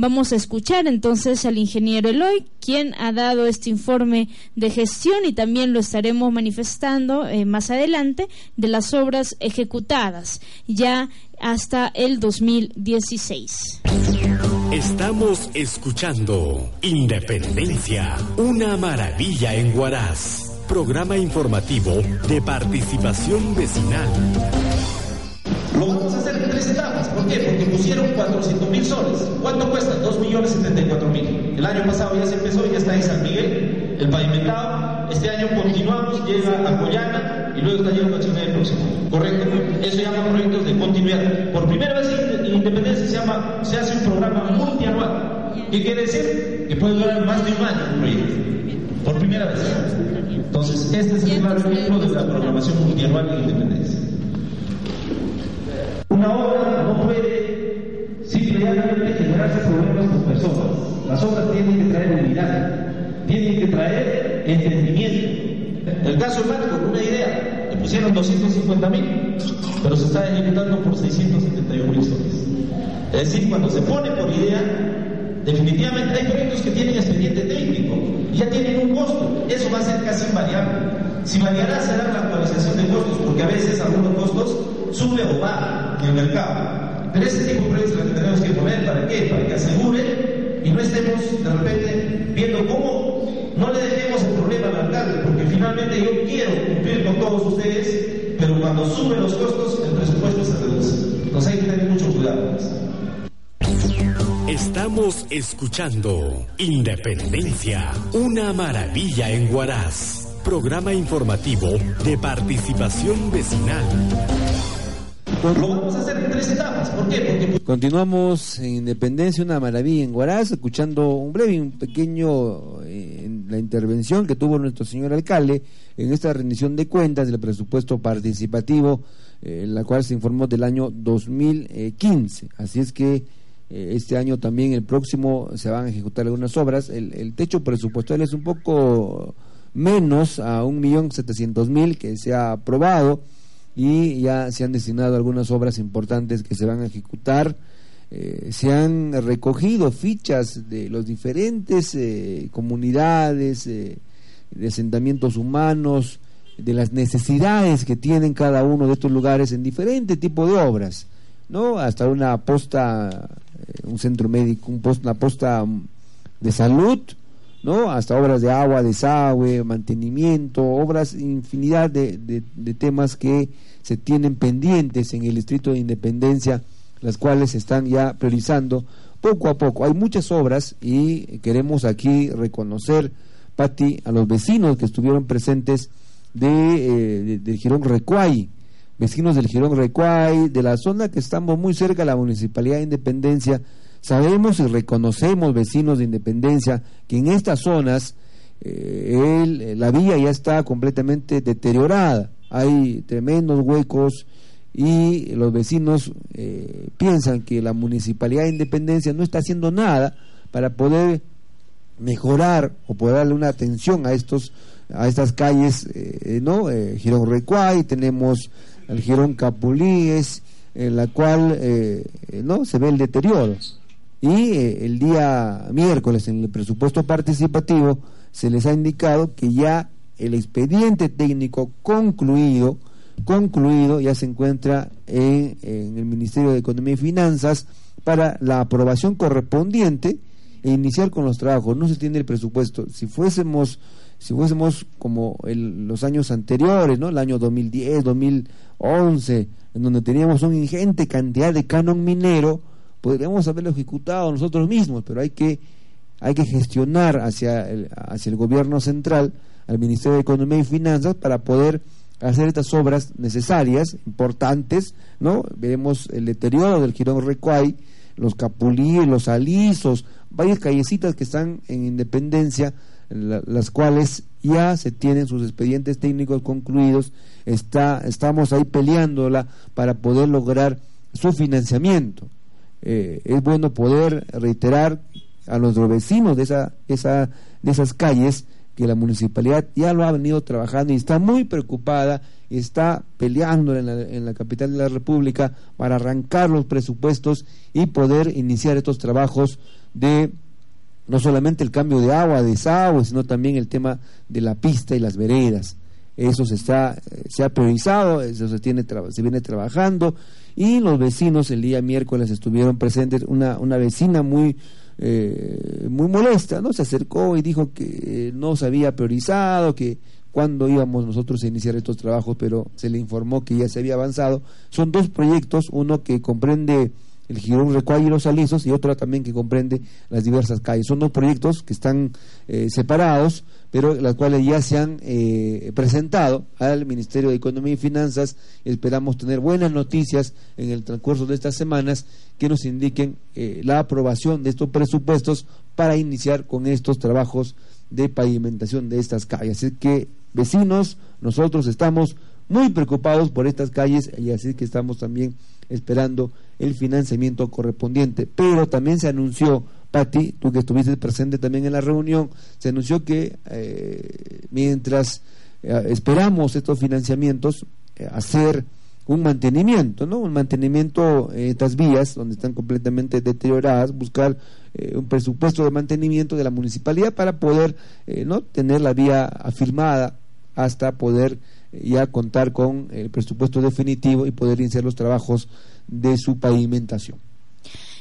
Vamos a escuchar entonces al ingeniero Eloy, quien ha dado este informe de gestión y también lo estaremos manifestando eh, más adelante de las obras ejecutadas ya hasta el 2016. Estamos escuchando Independencia, una maravilla en Huaraz, programa informativo de participación vecinal. Lo vamos a hacer en tres etapas. ¿Por qué? Porque pusieron 400 mil soles. ¿Cuánto cuesta? 2 millones 74 mil. El año pasado ya se empezó, ya está en San Miguel, el pavimentado. Este año continuamos, llega a Coyana y luego está llegando a Chile el próximo. Correcto. Eso se llama proyectos de continuidad. Por primera vez en Independencia se hace un programa multianual. ¿Qué quiere decir? Que puede durar más de un año un proyecto. Por primera vez. Entonces, este es el claro ejemplo de la programación multianual en Independencia. Una obra no puede simplemente generarse problemas con personas. Las obras tienen que traer unidad, tienen que traer entendimiento. El caso Marco, una idea, le pusieron 250 mil, pero se está ejecutando por 671 mil soles. Es decir, cuando se pone por idea, definitivamente hay proyectos que tienen expediente técnico ya tienen un costo. Eso va a ser casi invariable. Si variará será la actualización de costos, porque a veces algunos costos sube o baja en el mercado. Pero ese tipo de proyectos que tenemos que poner, ¿para qué? Para que asegure y no estemos de repente viendo cómo no le dejemos el problema al alcalde, porque finalmente yo quiero cumplir con todos ustedes, pero cuando suben los costos, el presupuesto se reduce. Entonces hay que tener mucho cuidado. Estamos escuchando Independencia, una maravilla en Huaraz. Programa informativo de participación vecinal. En. Porque Continuamos en Independencia, una maravilla en Huaraz, escuchando un breve, un pequeño, eh, en la intervención que tuvo nuestro señor alcalde en esta rendición de cuentas del presupuesto participativo, eh, en la cual se informó del año 2015. Así es que eh, este año también, el próximo, se van a ejecutar algunas obras. El, el techo presupuestal es un poco menos a un millón setecientos mil que se ha aprobado y ya se han destinado algunas obras importantes que se van a ejecutar. Eh, se han recogido fichas de los diferentes eh, comunidades, eh, de asentamientos humanos, de las necesidades que tienen cada uno de estos lugares en diferente tipo de obras, ¿no? Hasta una posta, un centro médico, un una posta de salud, ¿no? Hasta obras de agua, desagüe, mantenimiento, obras, infinidad de, de, temas que se tienen pendientes en el Distrito de Independencia, las cuales se están ya priorizando poco a poco. Hay muchas obras y queremos aquí reconocer, Pati, a los vecinos que estuvieron presentes de, eh, de- del Girón Recuay, vecinos del Girón Recuay, de la zona que estamos muy cerca de la Municipalidad de Independencia. Sabemos y reconocemos, vecinos de Independencia, que en estas zonas eh, el- la vía ya está completamente deteriorada. Hay tremendos huecos y los vecinos eh, piensan que la Municipalidad de Independencia no está haciendo nada para poder mejorar o poder darle una atención a estos a estas calles eh, no Eh, Girón Recuay tenemos el Girón Capulíes en la cual eh, eh, no se ve el deterioro y eh, el día miércoles en el presupuesto participativo se les ha indicado que ya el expediente técnico concluido concluido ya se encuentra en, en el Ministerio de Economía y Finanzas para la aprobación correspondiente e iniciar con los trabajos. No se tiene el presupuesto. Si fuésemos, si fuésemos como el- los años anteriores, ¿no? El año 2010, 2011, en donde teníamos una ingente cantidad de canon minero, podríamos haberlo ejecutado nosotros mismos, pero hay que hay que gestionar hacia el, hacia el gobierno central, al Ministerio de Economía y Finanzas, para poder hacer estas obras necesarias, importantes, ¿no? Veremos el deterioro del Girón Recuay, los Capulíes, los Alisos, varias callecitas que están en Independencia, la- las cuales ya se tienen sus expedientes técnicos concluidos, está, estamos ahí peleándola para poder lograr su financiamiento. Eh, es bueno poder reiterar a nuestros vecinos de, esa, esa, de esas calles que la municipalidad ya lo ha venido trabajando y está muy preocupada está peleando en la, en la capital de la República para arrancar los presupuestos y poder iniciar estos trabajos de no solamente el cambio de agua, de desagüe, sino también el tema de la pista y las veredas. Eso se está se ha priorizado, eso se tiene se viene trabajando y los vecinos el día miércoles estuvieron presentes una una vecina muy eh, muy molesta, ¿no? Se acercó y dijo que eh, no se había priorizado, que cuando íbamos nosotros a iniciar estos trabajos, pero se le informó que ya se había avanzado. Son dos proyectos, uno que comprende el Girón Recuay y los Alisos y otro también que comprende las diversas calles. Son dos proyectos que están eh, separados, pero las cuales ya se han eh, presentado al Ministerio de Economía y Finanzas. Esperamos tener buenas noticias en el transcurso de estas semanas que nos indiquen eh, la aprobación de estos presupuestos para iniciar con estos trabajos de pavimentación de estas calles. Así que, vecinos, nosotros estamos muy preocupados por estas calles y así que estamos también esperando el financiamiento correspondiente. Pero también se anunció, Pati, tú que estuviste presente también en la reunión, se anunció que eh, mientras eh, esperamos estos financiamientos, eh, hacer un mantenimiento, ¿no? Un mantenimiento en estas vías donde están completamente deterioradas, buscar eh, un presupuesto de mantenimiento de la municipalidad para poder, eh, ¿no? Tener la vía afirmada hasta poder ya contar con el presupuesto definitivo y poder iniciar los trabajos de su pavimentación.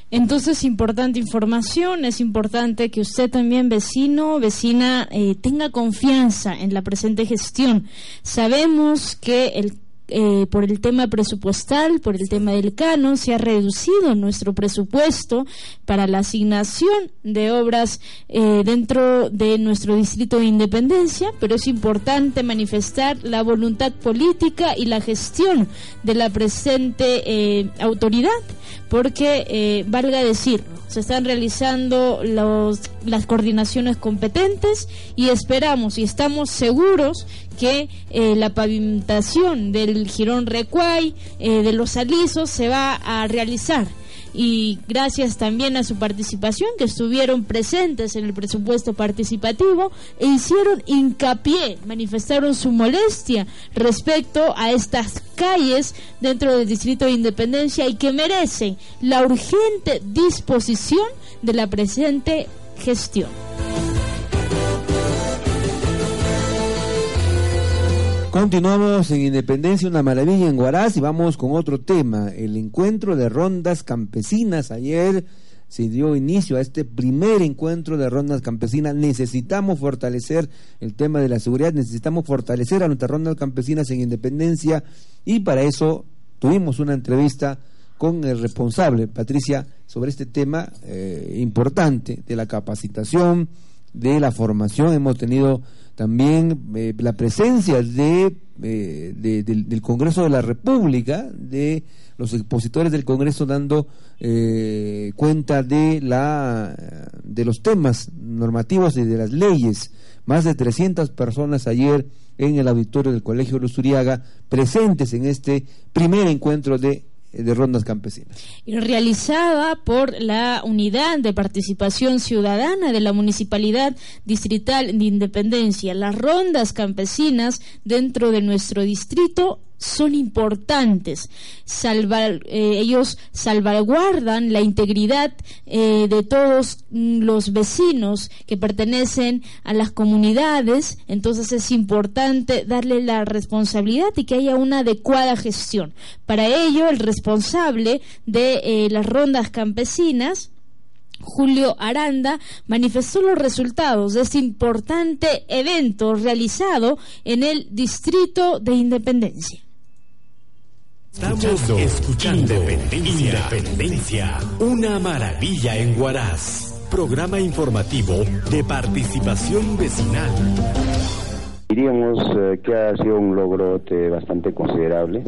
Entonces, importante información, es importante que usted también, vecino, vecina, eh, tenga confianza en la presente gestión. Sabemos que el eh, por el tema presupuestal, por el tema del canon, se ha reducido nuestro presupuesto para la asignación de obras eh, dentro de nuestro distrito de independencia, pero es importante manifestar la voluntad política y la gestión de la presente eh, autoridad, porque, eh, valga decir, se están realizando los, las coordinaciones competentes y esperamos y estamos seguros que eh, la pavimentación del Girón Recuay, eh, de los alisos, se va a realizar. Y gracias también a su participación, que estuvieron presentes en el presupuesto participativo e hicieron hincapié, manifestaron su molestia respecto a estas calles dentro del Distrito de Independencia y que merecen la urgente disposición de la presente gestión. Continuamos en Independencia, una maravilla en Huaraz y vamos con otro tema, el encuentro de rondas campesinas. Ayer se dio inicio a este primer encuentro de rondas campesinas. Necesitamos fortalecer el tema de la seguridad, necesitamos fortalecer a nuestras rondas campesinas en independencia y para eso tuvimos una entrevista con el responsable, Patricia, sobre este tema eh, importante de la capacitación, de la formación. Hemos tenido también eh, la presencia de, eh, de- del, Congreso de la República, de los expositores del Congreso dando eh, cuenta de, la, de los temas normativos y de las leyes. Más de 300 personas ayer en el auditorio del Colegio Luzuriaga presentes en este primer encuentro de, de rondas campesinas. realizada por la Unidad de Participación Ciudadana de la Municipalidad Distrital de Independencia. Las rondas campesinas dentro de nuestro distrito son importantes. Eh, ellos salvaguardan la integridad eh, de todos mm, los vecinos que pertenecen a las comunidades. Entonces es importante darle la responsabilidad y que haya una adecuada gestión. Para ello, el responsable de eh, las rondas campesinas Julio Aranda manifestó los resultados de este importante evento realizado en el Distrito de Independencia. Estamos escuchando Independencia. Independencia, una maravilla en Huaraz. Programa informativo de participación vecinal. Diríamos eh, que ha sido un logro te, bastante considerable.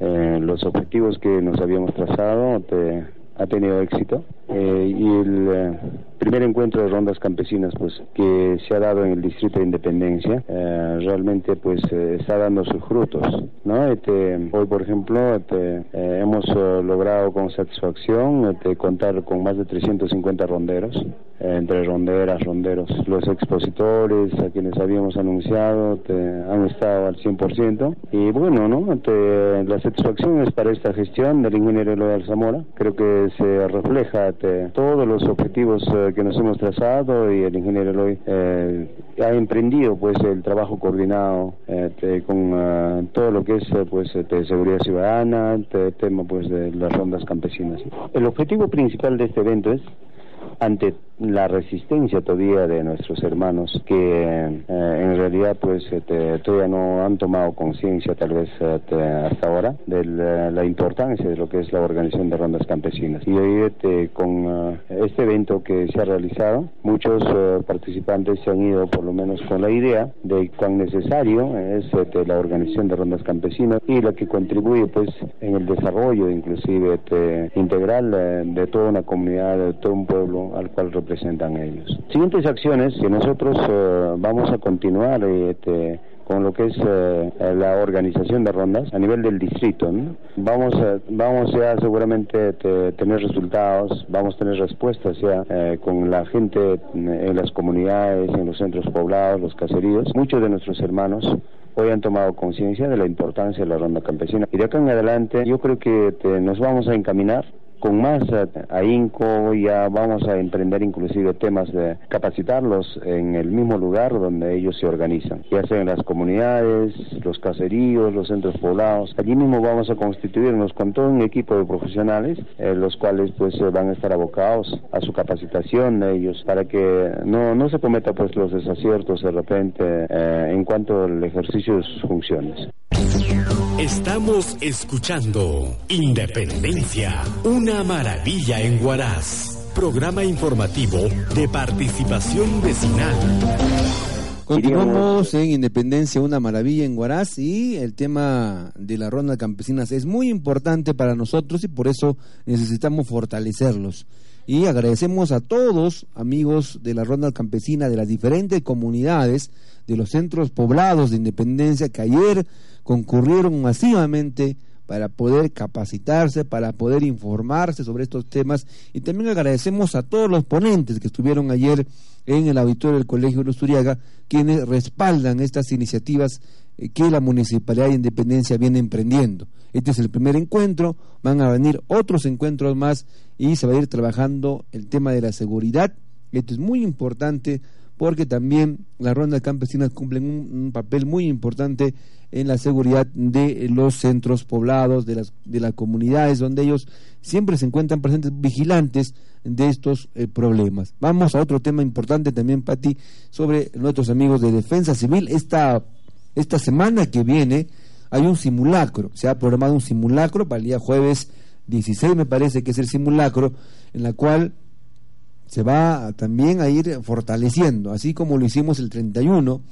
Eh, los objetivos que nos habíamos trazado te, ha tenido éxito Eh, y el eh, primer encuentro de rondas campesinas pues que se ha dado en el distrito de Independencia eh, realmente pues eh, está dando sus frutos no Este, hoy por ejemplo este, eh, hemos eh, logrado con satisfacción este, contar con más de 350 ronderos eh, entre ronderas ronderos los expositores a quienes habíamos anunciado este, han estado al 100% y bueno no Este, la satisfacción es para esta gestión del ingeniero Eloy Zamora creo que se refleja este, todos los objetivos eh, que nos hemos trazado y el ingeniero Eloy eh, ha emprendido pues el trabajo coordinado este, con eh, todo lo que es eh, pues este, seguridad ciudadana este tema pues de las rondas campesinas. El objetivo principal de este evento es ante la resistencia todavía de nuestros hermanos que eh, en realidad pues este, todavía no han tomado conciencia tal vez este, hasta ahora de la, la importancia de lo que es la organización de rondas campesinas. Y hoy este, con eh, este evento que se ha realizado muchos eh, participantes se han ido por lo menos con la idea de cuán necesario es la organización de rondas campesinas y la que contribuye pues en el desarrollo inclusive integral eh, de toda una comunidad de todo un pueblo al cual representan ellos. Siguientes acciones que nosotros eh, vamos a continuar eh, este, con lo que es eh, la organización de rondas a nivel del distrito. ¿no? Vamos a, vamos ya seguramente a tener resultados, vamos a tener respuestas ya eh, con la gente en las comunidades, en los centros poblados, los caseríos. Muchos de nuestros hermanos hoy han tomado conciencia de la importancia de la ronda campesina. Y de acá en adelante yo creo que te- nos vamos a encaminar con más eh, ahínco, ya vamos a emprender inclusive temas de capacitarlos en el mismo lugar donde ellos se organizan, ya sea en las comunidades, los caseríos, los centros poblados. Allí mismo vamos a constituirnos con todo un equipo de profesionales, eh, los cuales pues eh, van a estar abocados a su capacitación de ellos para que no, no se cometa pues los desaciertos de repente eh, en cuanto al ejercicio de sus funciones. Estamos escuchando Independencia, una maravilla en Huaraz. Programa informativo de participación vecinal. Continuamos en Independencia, una maravilla en Huaraz y el tema de la ronda campesinas es muy importante para nosotros y por eso necesitamos fortalecerlos. Y agradecemos a todos, amigos de la ronda campesina de las diferentes comunidades, de los centros poblados de Independencia que ayer concurrieron masivamente para poder capacitarse, para poder informarse sobre estos temas. Y también agradecemos a todos los ponentes que estuvieron ayer en el auditorio del Colegio Lusturiaga, quienes respaldan estas iniciativas eh, que la Municipalidad de Independencia viene emprendiendo. Este es el primer encuentro, van a venir otros encuentros más y se va a ir trabajando el tema de la seguridad. Esto es muy importante porque también las rondas campesinas cumplen un, un papel muy importante en la seguridad de los centros poblados, de las, de las comunidades donde ellos siempre se encuentran presentes, vigilantes de estos eh, problemas. Vamos a otro tema importante también, Pati, sobre nuestros amigos de Defensa Civil. Esta, esta semana que viene hay un simulacro, se ha programado un simulacro para el día jueves 16, me parece que es el simulacro, en la cual se va también a ir fortaleciendo, así como lo hicimos el 31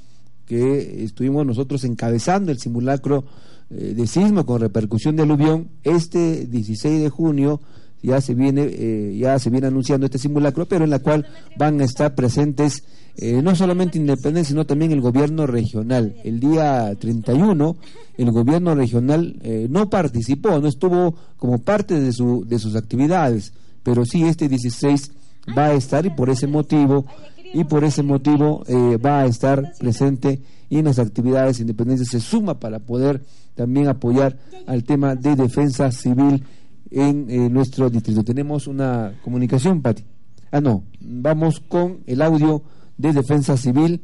que estuvimos nosotros encabezando el simulacro eh, de sismo con repercusión de aluvión, este 16 de junio ya se viene eh, ya se viene anunciando este simulacro, pero en la cual van a estar presentes eh, no solamente Independencia, sino también el gobierno regional. El día 31 el gobierno regional no participó, no estuvo como parte de, su, de sus actividades, pero sí este 16 va a estar y por ese motivo y por ese motivo eh, va a estar presente en las actividades de independencia se suma para poder también apoyar al tema de defensa civil en eh, nuestro distrito. Tenemos una comunicación, Pati. Ah, no, vamos con el audio de defensa civil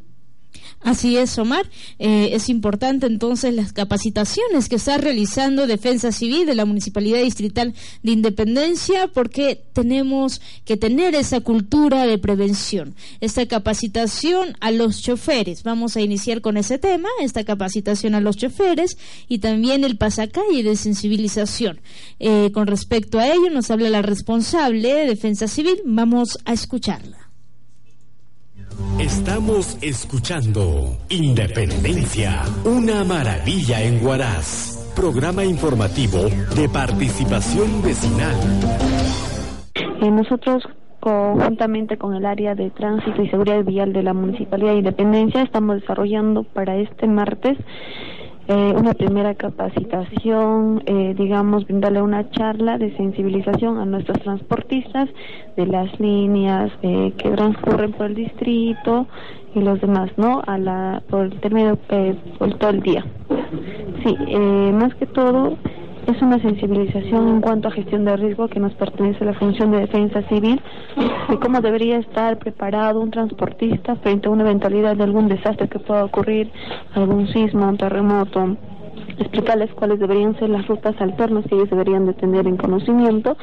Así es, Omar. Eh, es importante entonces las capacitaciones que está realizando Defensa Civil de la Municipalidad Distrital de Independencia porque tenemos que tener esa cultura de prevención, esta capacitación a los choferes. Vamos a iniciar con ese tema, esta capacitación a los choferes y también el pasacalle de sensibilización. Eh, con respecto a ello nos habla la responsable de Defensa Civil. Vamos a escucharla. Estamos escuchando Independencia, una maravilla en Huaraz, programa informativo de participación vecinal. Eh, nosotros conjuntamente con el área de tránsito y seguridad vial de la Municipalidad de Independencia estamos desarrollando para este martes eh, una primera capacitación, eh, digamos, brindarle una charla de sensibilización a nuestros transportistas de las líneas eh, que transcurren por el distrito y los demás, ¿no? A la, por el término, por todo el día. Sí, más que todo es una sensibilización en cuanto a gestión de riesgo que nos pertenece a la función de defensa civil, de cómo debería estar preparado un transportista frente a una eventualidad de algún desastre que pueda ocurrir, algún sismo, un terremoto, explicarles cuáles deberían ser las rutas alternas que ellos deberían de tener en conocimiento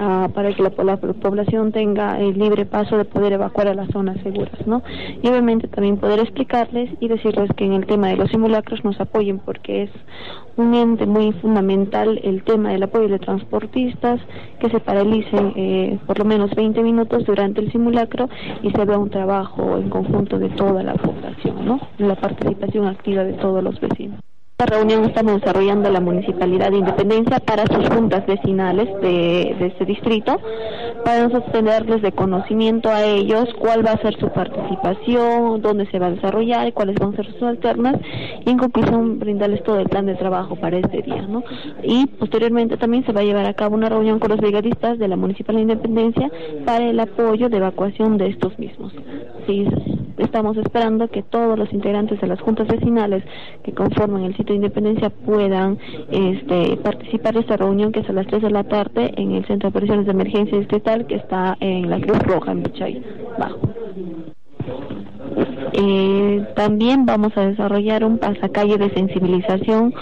uh, para que la, la, población tenga el libre paso de poder evacuar a las zonas seguras, ¿no? Y obviamente también poder explicarles y decirles que en el tema de los simulacros nos apoyen porque es un ente muy fundamental el tema del apoyo de transportistas, que se paralicen eh, por lo menos 20 minutos durante el simulacro y se vea un trabajo en conjunto de toda la población, ¿no? La participación activa de todos los vecinos. Esta reunión estamos desarrollando la Municipalidad de Independencia para sus juntas vecinales de, este distrito, para nosotros de conocimiento a ellos cuál va a ser su participación, dónde se va a desarrollar y cuáles van a ser sus alternas y en conclusión brindarles todo el plan de trabajo para este día. ¿no? Y posteriormente también se va a llevar a cabo una reunión con los brigadistas de la Municipalidad de Independencia para el apoyo de evacuación de estos mismos. Sí, estamos esperando que todos los integrantes de las juntas vecinales que conforman el sitio de Independencia puedan este, participar de esta reunión que es a las 3 de la tarde en el Centro de Operaciones de Emergencia Distrital que está en la Cruz Roja en Bichay, bajo. Eh, también vamos a desarrollar un pasacalle de sensibilización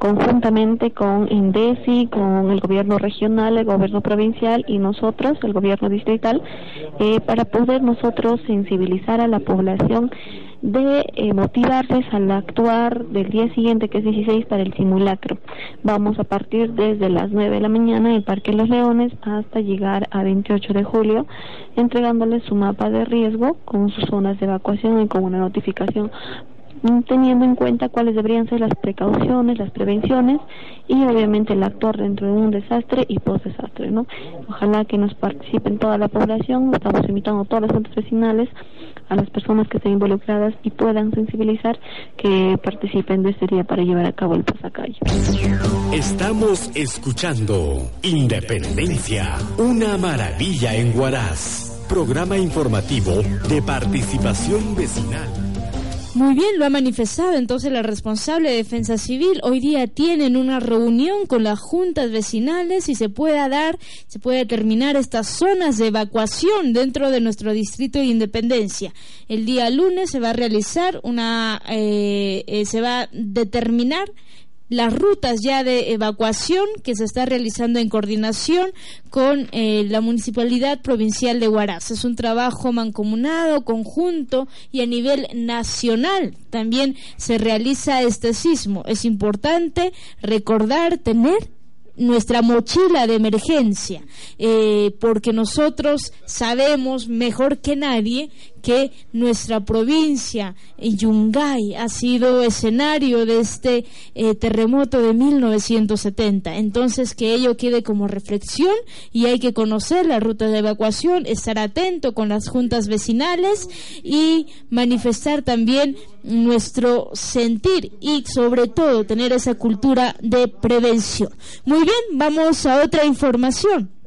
conjuntamente con INDECI, con el gobierno regional, el gobierno provincial y nosotros, el gobierno distrital, eh, para poder nosotros sensibilizar a la población de eh, motivarles al actuar del día siguiente, que es 16, para el simulacro. Vamos a partir desde las 9 de la mañana en el Parque Los Leones hasta llegar a 28 de julio, entregándoles su mapa de riesgo con sus zonas de evacuación y con una notificación teniendo en cuenta cuáles deberían ser las precauciones, las prevenciones y obviamente el actuar dentro de un desastre y post desastre, ¿no? Ojalá que nos participen toda la población, estamos invitando a todas las juntas vecinales, a las personas que estén involucradas y puedan sensibilizar que participen de este día para llevar a cabo el pasacalle. Estamos escuchando Independencia, una maravilla en Huaraz, programa informativo de participación vecinal. Muy bien, lo ha manifestado entonces la responsable de Defensa Civil. Hoy día tienen una reunión con las juntas vecinales y se pueda dar, se puede determinar estas zonas de evacuación dentro de nuestro distrito de Independencia. El día lunes se va a realizar una, eh, eh, se va a determinar las rutas ya de evacuación que se está realizando en coordinación con eh, la Municipalidad Provincial de Huaraz. Es un trabajo mancomunado, conjunto y a nivel nacional también se realiza este sismo. Es importante recordar, tener nuestra mochila de emergencia, eh, porque nosotros sabemos mejor que nadie que nuestra provincia, Yungay, ha sido escenario de este eh, terremoto de 1970. Entonces, que ello quede como reflexión y hay que conocer la ruta de evacuación, estar atento con las juntas vecinales y manifestar también nuestro sentir y sobre todo tener esa cultura de prevención. Muy bien, vamos a otra información.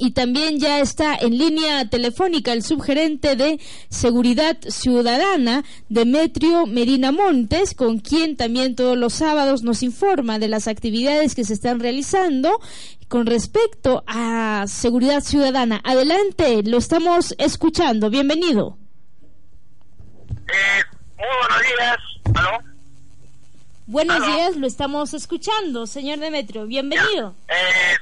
Y también ya está en línea telefónica el subgerente de Seguridad Ciudadana, Demetrio Medina Montes, con quien también todos los sábados nos informa de las actividades que se están realizando con respecto a seguridad ciudadana. Adelante, lo estamos escuchando. Bienvenido. Eh, muy buenos días. ¿Aló? Buenos días, lo estamos escuchando, señor Demetrio. Bienvenido. Eh,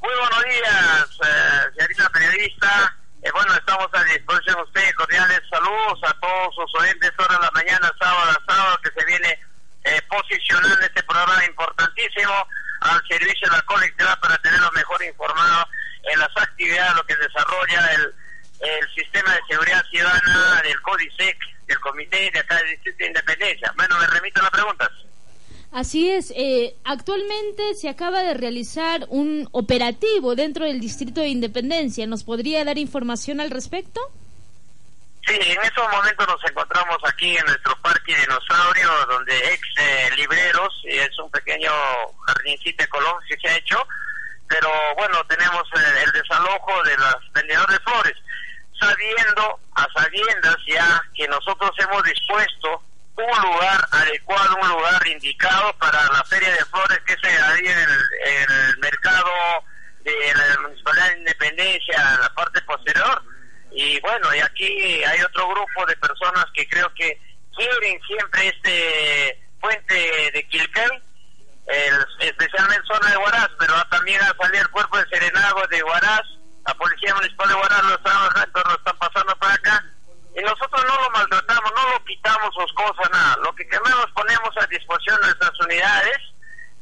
muy buenos días, eh, señorita periodista. Eh, bueno, estamos a disposición de ustedes. Cordiales saludos a todos sus oyentes. Ahora en la mañana, sábado a sábado, que se viene eh, posicionando este programa importantísimo al servicio de la colectividad para tenerlos mejor informados en las actividades, lo que desarrolla el, el sistema de seguridad ciudadana del CODISEC, del Comité de acá del Distrito de Independencia. Bueno, me remito a las preguntas. Así es, eh, actualmente se acaba de realizar un operativo dentro del Distrito de Independencia. ¿Nos podría dar información al respecto? Sí, en estos momentos nos encontramos aquí en nuestro parque dinosaurio, donde ex eh, libreros, es un pequeño jardincito ecológico que se ha hecho, pero bueno, tenemos eh, el desalojo de los vendedores de flores, sabiendo, a sabiendas ya que nosotros hemos dispuesto un lugar adecuado, un lugar indicado para la Feria de Flores que se ahí en el, mercado de la Municipalidad de Independencia, en la parte posterior. Y bueno, y aquí hay otro grupo de personas que creo que quieren siempre este puente de Quilquel, el, especialmente zona de Huaraz, pero también a salir el cuerpo de Serenago de Huaraz, la Policía Municipal de Huaraz lo están, lo están pasando para acá y nosotros no lo maltratamos, no lo quitamos sus cosas, nada. Lo que queremos ponemos a disposición de nuestras unidades,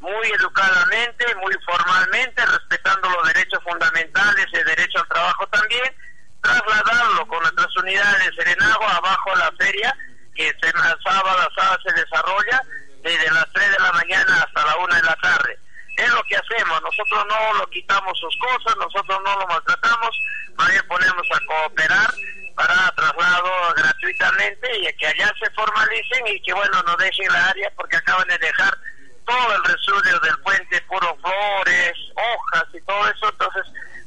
muy educadamente, muy formalmente, respetando los derechos fundamentales, el derecho al trabajo también, trasladarlo con nuestras unidades Serenago abajo a la feria, que se, sábado sábado se desarrolla desde las 3 de la mañana hasta la 1 de la tarde. Es lo que hacemos, nosotros no lo quitamos sus cosas, nosotros no lo maltratamos, más bien ponemos a cooperar para traslado gratuitamente y que allá se formalicen y que bueno nos dejen la área porque acaban de dejar todo el residuo del puente puro flores, hojas y todo eso, entonces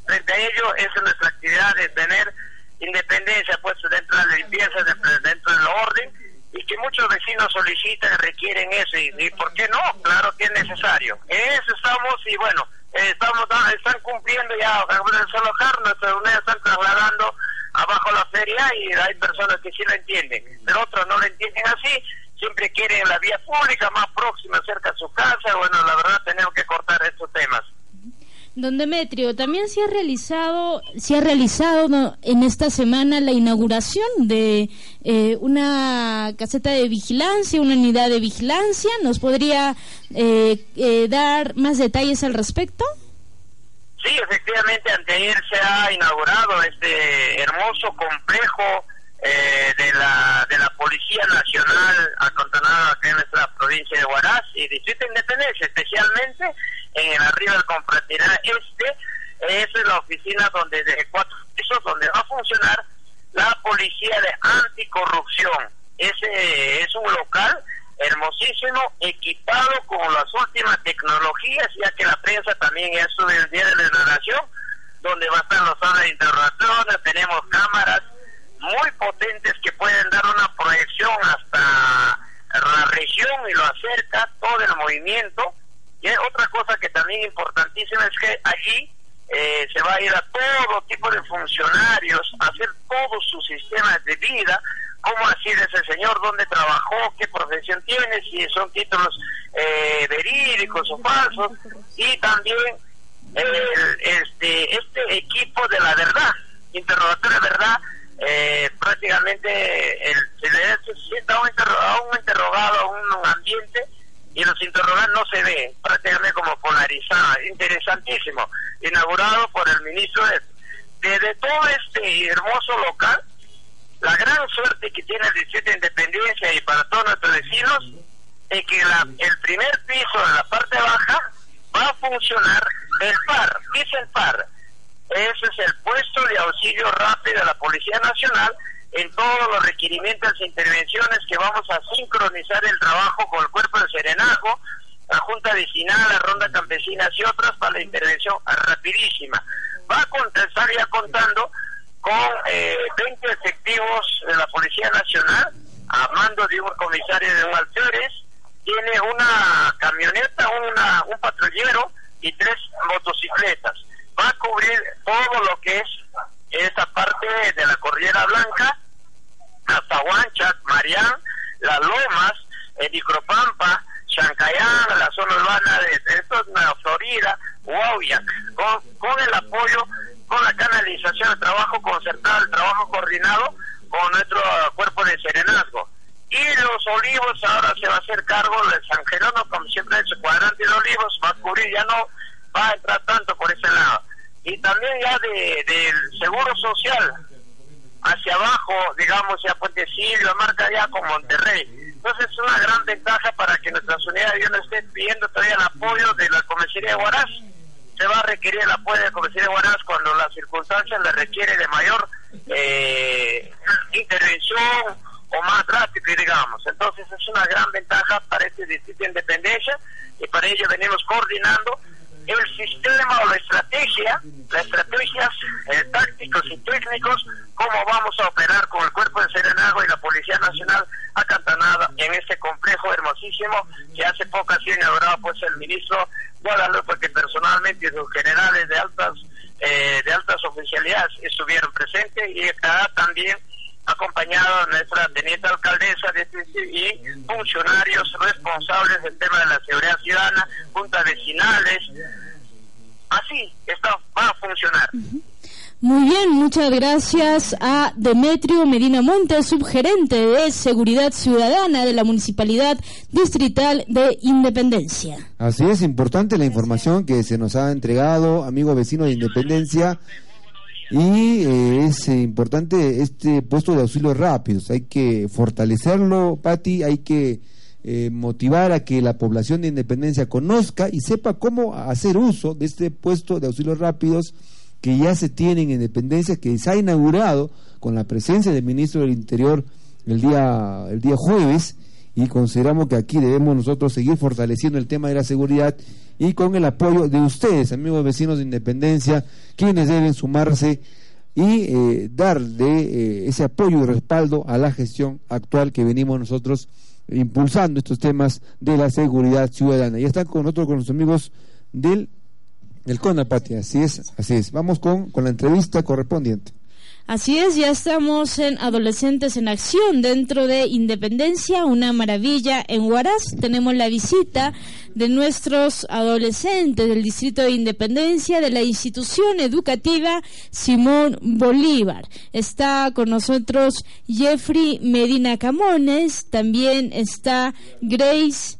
frente a ello esa es nuestra actividad de tener independencia pues dentro de la limpieza, dentro del orden y que muchos vecinos solicitan, requieren eso y, ¿por qué no? Claro que es necesario. En eso estamos y bueno, estamos están cumpliendo ya, desalojar, nuestras unidades están trasladando abajo la feria y hay personas que sí lo entienden, pero otros no lo entienden así, siempre quieren la vía pública más próxima, cerca de su casa, bueno, la verdad tenemos que cortar estos temas. Don Demetrio, también se ha realizado, se ha realizado en esta semana la inauguración de eh, una caseta de vigilancia, una unidad de vigilancia. ¿Nos podría eh, eh, dar más detalles al respecto? Sí, efectivamente, anteayer se ha inaugurado este hermoso complejo eh, de la de la Policía Nacional acantonada acá en nuestra provincia de Huaraz y Distrito de Independencia, especialmente en el arriba del Confraternidad Este. Esa es la oficina donde de cuatro pisos donde va a funcionar la Policía de Anticorrupción. Ese es un local hermosísimo, equipado con las últimas tecnologías, ya que la prensa también es el día de la inauguración, donde va a estar los salas de interrogaciones, tenemos cámaras muy potentes que pueden dar una proyección hasta la región y lo acerca todo el movimiento. Y otra cosa que también importantísima es que allí eh, se va a ir a todo tipo de funcionarios, a hacer todos sus sistemas de vida, cómo así de ese señor, dónde trabajó, qué profesión tiene, si son títulos eh, verídicos o falsos, y también este, este equipo de la verdad, interrogatorio de verdad, eh, prácticamente el, se le sienta a un, interrogado, a un ambiente y los interrogantes no se ven, prácticamente como polarizados, interesantísimo, inaugurado por el ministro de, de, todo este hermoso local, la gran suerte que tiene el Distrito de Independencia y para todos nuestros vecinos es que la, el primer piso de la parte baja va a funcionar el PAR, dice el PAR, ese es el puesto de auxilio rápido de la Policía Nacional en todos los requerimientos e intervenciones que vamos a sincronizar el trabajo con el cuerpo de serenazgo, la Junta Vecinal, la Ronda Campesinas y otras para la intervención rapidísima. Va a contestar ya contando con eh, 20 efectivos de la Policía Nacional a mando de un comisario de alférez, tiene una camioneta, una, un patrullero y tres motocicletas. Va a cubrir todo lo que es esa parte de la Cordillera Blanca, hasta Huanchac, Marián, Las Lomas, Micropampa, Chancayán, la zona urbana de, esto es Florida, Huauya, con, con el apoyo, con la canalización, el trabajo concertado, el trabajo coordinado con nuestro cuerpo de serenazgo. Y los olivos ahora se va a hacer cargo de San Jerónimo, como siempre ese cuadrante de olivos, va a cubrir, ya no va a entrar tanto por ese lado. Y también ya de, del seguro social, hacia abajo, digamos, ya Puentecillo, marca ya con Monterrey. Entonces es una gran ventaja para que nuestras unidades no estén pidiendo todavía el apoyo de la comisaría de Huaraz. Se va a requerir el apoyo de comisaría de Huaraz cuando las circunstancias le requiere de mayor eh, intervención o más drástica, digamos. Entonces es una gran ventaja para este distrito de independencia y para ello venimos coordinando el sistema o la estrategia, las estrategias eh, tácticos y técnicos, cómo vamos a operar con el Cuerpo de Serenazgo y la Policía Nacional acantanada en este complejo hermosísimo que hace poco ha sido inaugurado pues el ministro Guadalupe, que personalmente y sus generales de altas eh, de altas oficialidades estuvieron presentes y acá también acompañado a nuestra teniente alcaldesa de este y funcionarios responsables del tema de la seguridad ciudadana, juntas vecinales. Así, esto va a funcionar. Muy bien, muchas gracias a Demetrio Medina Montes, subgerente de Seguridad Ciudadana de la Municipalidad Distrital de Independencia. Así es, importante la información que se nos ha entregado, amigo vecino de Independencia. Y eh, es importante este puesto de auxilios rápidos. Hay que fortalecerlo, Patti, hay que eh, motivar a que la población de Independencia conozca y sepa cómo hacer uso de este puesto de auxilios rápidos que ya se tiene en Independencia, que se ha inaugurado con la presencia del ministro del Interior el día, el día jueves y consideramos que aquí debemos nosotros seguir fortaleciendo el tema de la seguridad y con el apoyo de ustedes, amigos vecinos de Independencia, quienes deben sumarse y eh, darle eh, ese apoyo y respaldo a la gestión actual que venimos nosotros impulsando estos temas de la seguridad ciudadana. Ya están con nosotros, con los amigos del, del CONAPATI, así es, así es. Vamos con, con la entrevista correspondiente. Así es, ya estamos en Adolescentes en Acción dentro de Independencia, una maravilla en Huaraz. Tenemos la visita de nuestros adolescentes del Distrito de Independencia de la institución educativa Simón Bolívar. Está con nosotros Jeffrey Medina Camones, también está Grace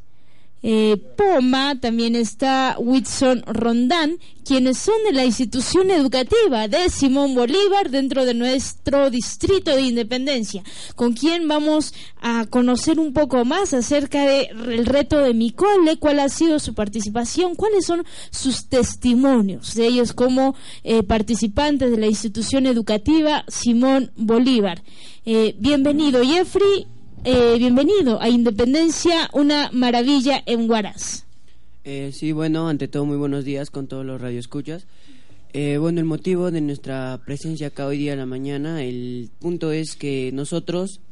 eh, Poma, también está Whitson Rondán, quienes son de la institución educativa de Simón Bolívar dentro de nuestro distrito de Independencia, con quien vamos a conocer un poco más acerca del reto de mi cole, cuál ha sido su participación, cuáles son sus testimonios de ellos como eh, participantes de la institución educativa Simón Bolívar. Eh, bienvenido, Jeffrey. Eh, bienvenido a Independencia, una maravilla en Huaraz. Eh, sí, bueno, ante todo muy buenos días con todos los radioescuchas. Eh, bueno, el motivo de nuestra presencia acá hoy día en la mañana, el punto es que nosotros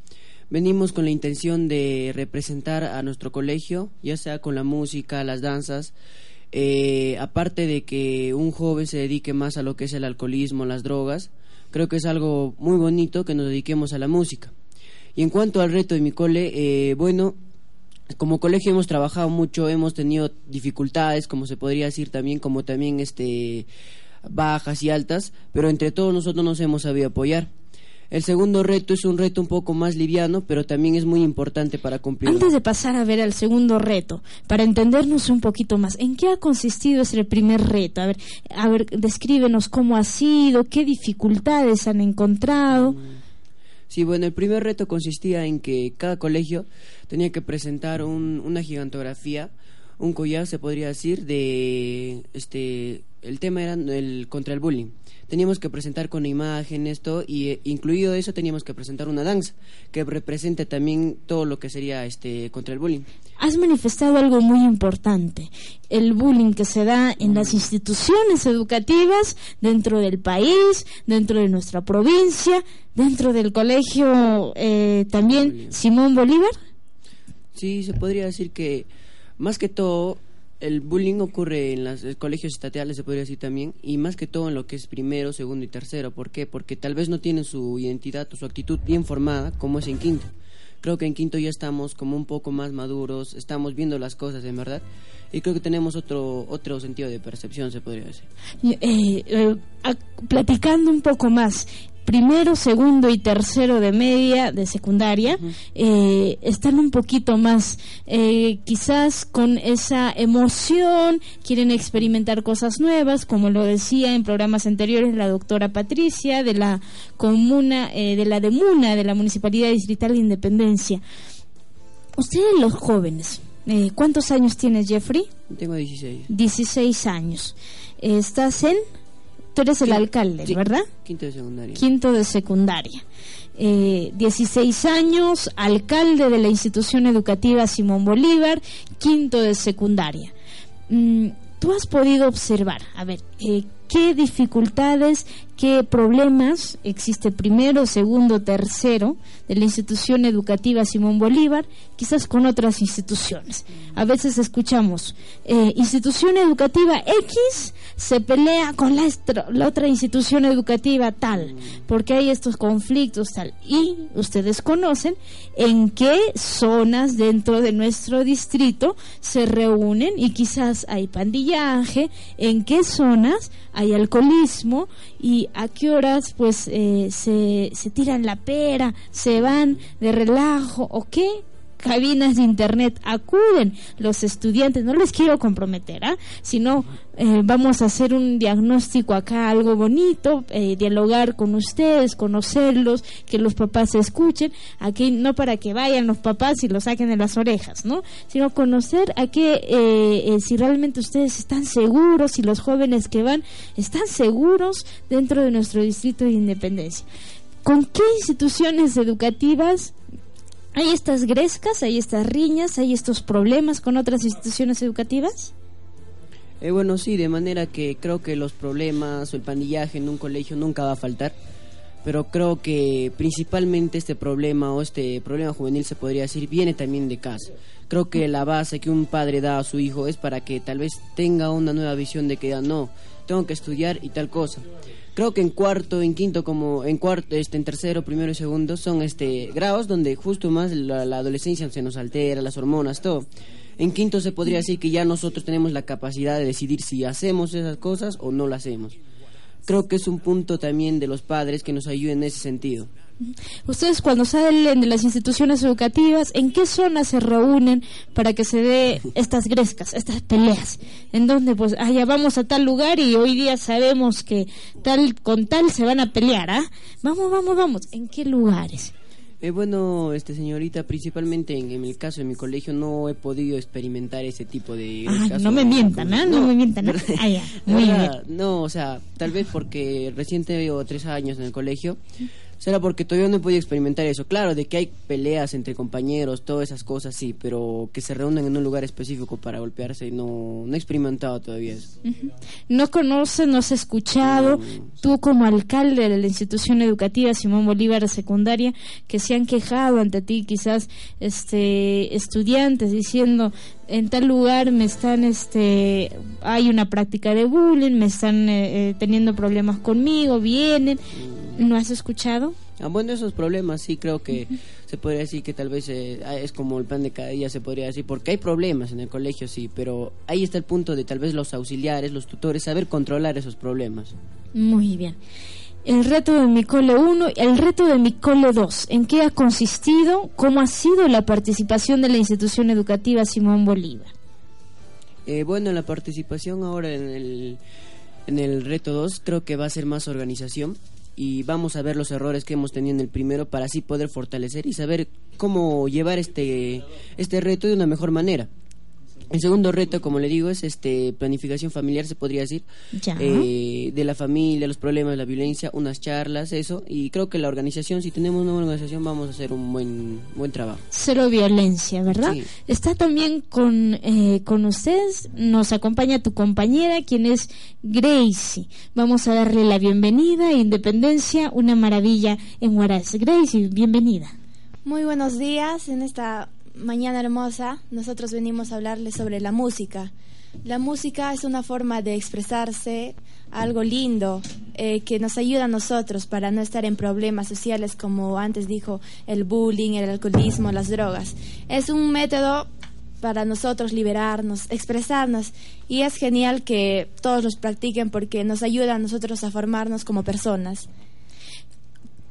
venimos con la intención de representar a nuestro colegio, ya sea con la música, las danzas, eh, aparte de que un joven se dedique más a lo que es el alcoholismo, las drogas, creo que es algo muy bonito que nos dediquemos a la música. Y en cuanto al reto de mi cole, eh, bueno, como colegio hemos trabajado mucho, hemos tenido dificultades, como se podría decir también, como también este bajas y altas, pero entre todos nosotros nos hemos sabido apoyar. El segundo reto es un reto un poco más liviano, pero también es muy importante para cumplir. Antes de pasar a ver el segundo reto, para entendernos un poquito más, ¿en qué ha consistido ese primer reto? A ver, a ver, descríbenos cómo ha sido, qué dificultades han encontrado. Sí, bueno, el primer reto consistía en que cada colegio tenía que presentar un- una gigantografía, un collar, se podría decir, de este el tema era el contra el bullying. Teníamos que presentar con imagen esto y eh, incluido eso teníamos que presentar una danza que represente también todo lo que sería este contra el bullying. Has manifestado algo muy importante, el bullying que se da en las instituciones educativas dentro del país, dentro de nuestra provincia, dentro del colegio eh, también Simón Bolívar. Sí, se podría decir que más que todo el bullying ocurre en los colegios estatales, se podría decir también, y más que todo en lo que es primero, segundo y tercero. ¿Por qué? Porque tal vez no tienen su identidad o su actitud bien formada como es en quinto. Creo que en quinto ya estamos como un poco más maduros, estamos viendo las cosas en verdad, y creo que tenemos otro otro sentido de percepción, se podría decir. Eh, eh, platicando un poco más, primero, segundo y tercero de media, de secundaria, eh, están un poquito más, eh, quizás con esa emoción, quieren experimentar cosas nuevas, como lo decía en programas anteriores la doctora Patricia, de la comuna, eh, de la DEMUNA, de la Municipalidad Distrital de Independencia. Ustedes los jóvenes, eh, ¿cuántos años tienes, Jeffrey? Tengo 16. 16 años. Estás en... Tú eres el alcalde, Sí, ¿verdad? Quinto de secundaria. Quinto de secundaria. Eh, 16 años, alcalde de la institución educativa Simón Bolívar, quinto de secundaria. Mm, Tú has podido observar, a ver, eh, qué dificultades, qué problemas existe primero, segundo, tercero de la institución educativa Simón Bolívar, quizás con otras instituciones. A veces escuchamos, eh, institución educativa X se pelea con la, la otra institución educativa tal, porque hay estos conflictos tal. Y ustedes conocen en qué zonas dentro de nuestro distrito se reúnen y quizás hay pandillaje, en qué zonas hay alcoholismo y a qué horas pues eh, se, se tiran la pera, se van de relajo o qué cabinas de internet acuden los estudiantes. No les quiero comprometer, ¿ah? sino eh, vamos a hacer un diagnóstico acá, algo bonito, eh, dialogar con ustedes, conocerlos, que los papás se escuchen. Aquí no para que vayan los papás y los saquen de las orejas, ¿no? Sino conocer a qué, eh, eh, si realmente ustedes están seguros, si los jóvenes que van están seguros dentro de nuestro distrito de independencia. ¿Con qué instituciones educativas hay estas grescas, hay estas riñas, hay estos problemas con otras instituciones educativas? Eh, bueno, sí, de manera que creo que los problemas o el pandillaje en un colegio nunca va a faltar, pero creo que principalmente este problema o este problema juvenil se podría decir viene también de casa. Creo que la base que un padre da a su hijo es para que tal vez tenga una nueva visión de que ya no, tengo que estudiar y tal cosa. Creo que en cuarto, en quinto, como en cuarto, este, en tercero, primero y segundo son este grados donde justo más la, la adolescencia se nos altera, las hormonas, todo. En quinto se podría decir que ya nosotros tenemos la capacidad de decidir si hacemos esas cosas o no las hacemos. Creo que es un punto también de los padres que nos ayuden en ese sentido. Ustedes cuando salen de las instituciones educativas, ¿en qué zonas se reúnen para que se dé estas grescas, estas peleas? En donde pues, ah, ya vamos a tal lugar y hoy día sabemos que tal con tal se van a pelear, ¿ah? Vamos, vamos, vamos. ¿En qué lugares? Eh, bueno, este señorita, principalmente en, en el caso de mi colegio no he podido experimentar ese tipo de Ay, no me mientan, ¿ah? No, me mientan. ¿ah? Ah, ya, muy bien. No, o sea, tal vez porque recién tengo tres años en el colegio, Será porque todavía no he podido experimentar eso. Claro, de que hay peleas entre compañeros, todas esas cosas, sí, pero que se reúnen en un lugar específico para golpearse, no, no he experimentado todavía eso. No conoces, no has escuchado, tú como alcalde de la institución educativa Simón Bolívar secundaria, que se han quejado ante ti quizás este estudiantes diciendo en tal lugar me están este hay una práctica de bullying, me están eh, eh, teniendo problemas conmigo, vienen, ¿no has escuchado? Ah, bueno, esos problemas sí creo que se podría decir que tal vez eh, ah, es como el plan de cada día, se podría decir, porque hay problemas en el colegio, sí, pero ahí está el punto de tal vez los auxiliares, los tutores, saber controlar esos problemas. Muy bien. El reto de mi cole 1 y el reto de mi cole 2. ¿En qué ha consistido? ¿Cómo ha sido la participación de la institución educativa Simón Bolívar? Eh, bueno, la participación ahora en el, en el reto 2 creo que va a ser más organización y vamos a ver los errores que hemos tenido en el primero para así poder fortalecer y saber cómo llevar este, este reto de una mejor manera. El segundo reto, como le digo, es este planificación familiar, se podría decir, Ya. eh, de la familia, los problemas, la violencia, unas charlas, eso, y creo que la organización, si tenemos una buena organización, vamos a hacer un buen buen trabajo. Cero violencia, ¿verdad? Sí. Está también con, eh, con ustedes, nos acompaña tu compañera, quien es Gracie. Vamos a darle la bienvenida a Independencia, una maravilla en Huaraz. Gracie, bienvenida. Muy buenos días. En esta mañana hermosa, nosotros venimos a hablarles sobre la música. La música es una forma de expresarse, algo lindo, eh, que nos ayuda a nosotros para no estar en problemas sociales como antes dijo el bullying, el alcoholismo, las drogas. Es un método para nosotros liberarnos, expresarnos y es genial que todos los practiquen porque nos ayuda a nosotros a formarnos como personas.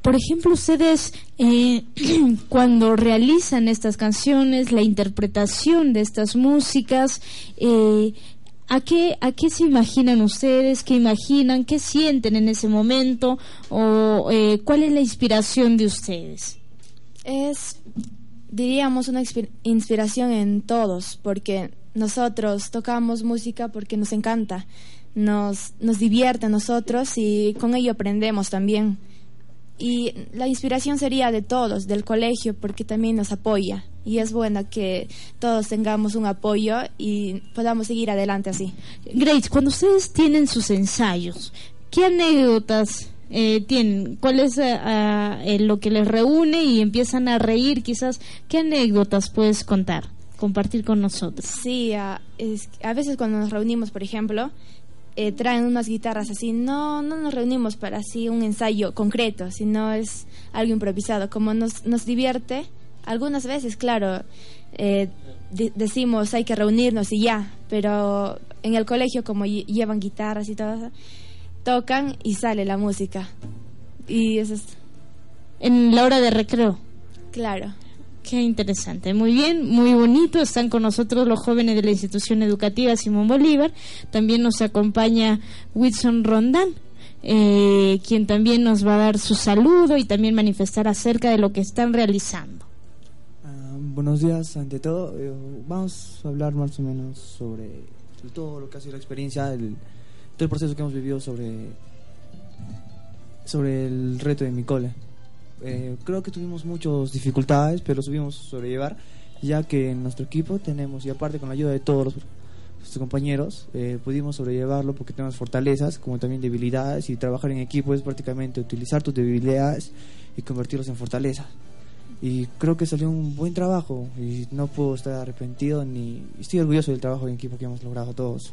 Por ejemplo, ustedes eh, cuando realizan estas canciones, la interpretación de estas músicas, eh, ¿a, qué, ¿a qué se imaginan ustedes? ¿Qué imaginan? ¿Qué sienten en ese momento? ¿O eh, cuál es la inspiración de ustedes? Es, diríamos, una inspi- inspiración en todos, porque nosotros tocamos música porque nos encanta, nos, nos divierte a nosotros y con ello aprendemos también. Y la inspiración sería de todos, del colegio, porque también nos apoya. Y es bueno que todos tengamos un apoyo y podamos seguir adelante así. Grace, cuando ustedes tienen sus ensayos, ¿qué anécdotas eh, tienen? ¿Cuál es eh, lo que les reúne y empiezan a reír quizás? ¿Qué anécdotas puedes contar, compartir con nosotros? Sí, es- a veces cuando nos reunimos, por ejemplo, eh, traen unas guitarras así. No, no nos reunimos para así un ensayo concreto, sino es algo improvisado. Como nos, nos divierte, algunas veces, claro, eh, de- decimos hay que reunirnos y ya, pero en el colegio como lle- llevan guitarras y todo, eso, tocan y sale la música. Y eso es, En la hora de recreo. claro. Qué interesante, muy bien, muy bonito. Están con nosotros los jóvenes de la institución educativa Simón Bolívar. También nos acompaña Wilson Rondán, eh, quien también nos va a dar su saludo y también manifestar acerca de lo que están realizando. Ah, buenos días, ante todo. eh, vamos a hablar más o menos sobre todo lo que ha sido la experiencia, el, todo el proceso que hemos vivido sobre, sobre el reto de mi cole. Eh, creo que tuvimos muchas dificultades, pero subimos sobrellevar, ya que en nuestro equipo tenemos, y aparte con la ayuda de todos los, nuestros compañeros, eh, pudimos sobrellevarlo porque tenemos fortalezas, como también debilidades, y trabajar en equipo es prácticamente utilizar tus debilidades y convertirlos en fortalezas y creo que salió un buen trabajo y no puedo estar arrepentido ni estoy orgulloso del trabajo en equipo que hemos logrado todos.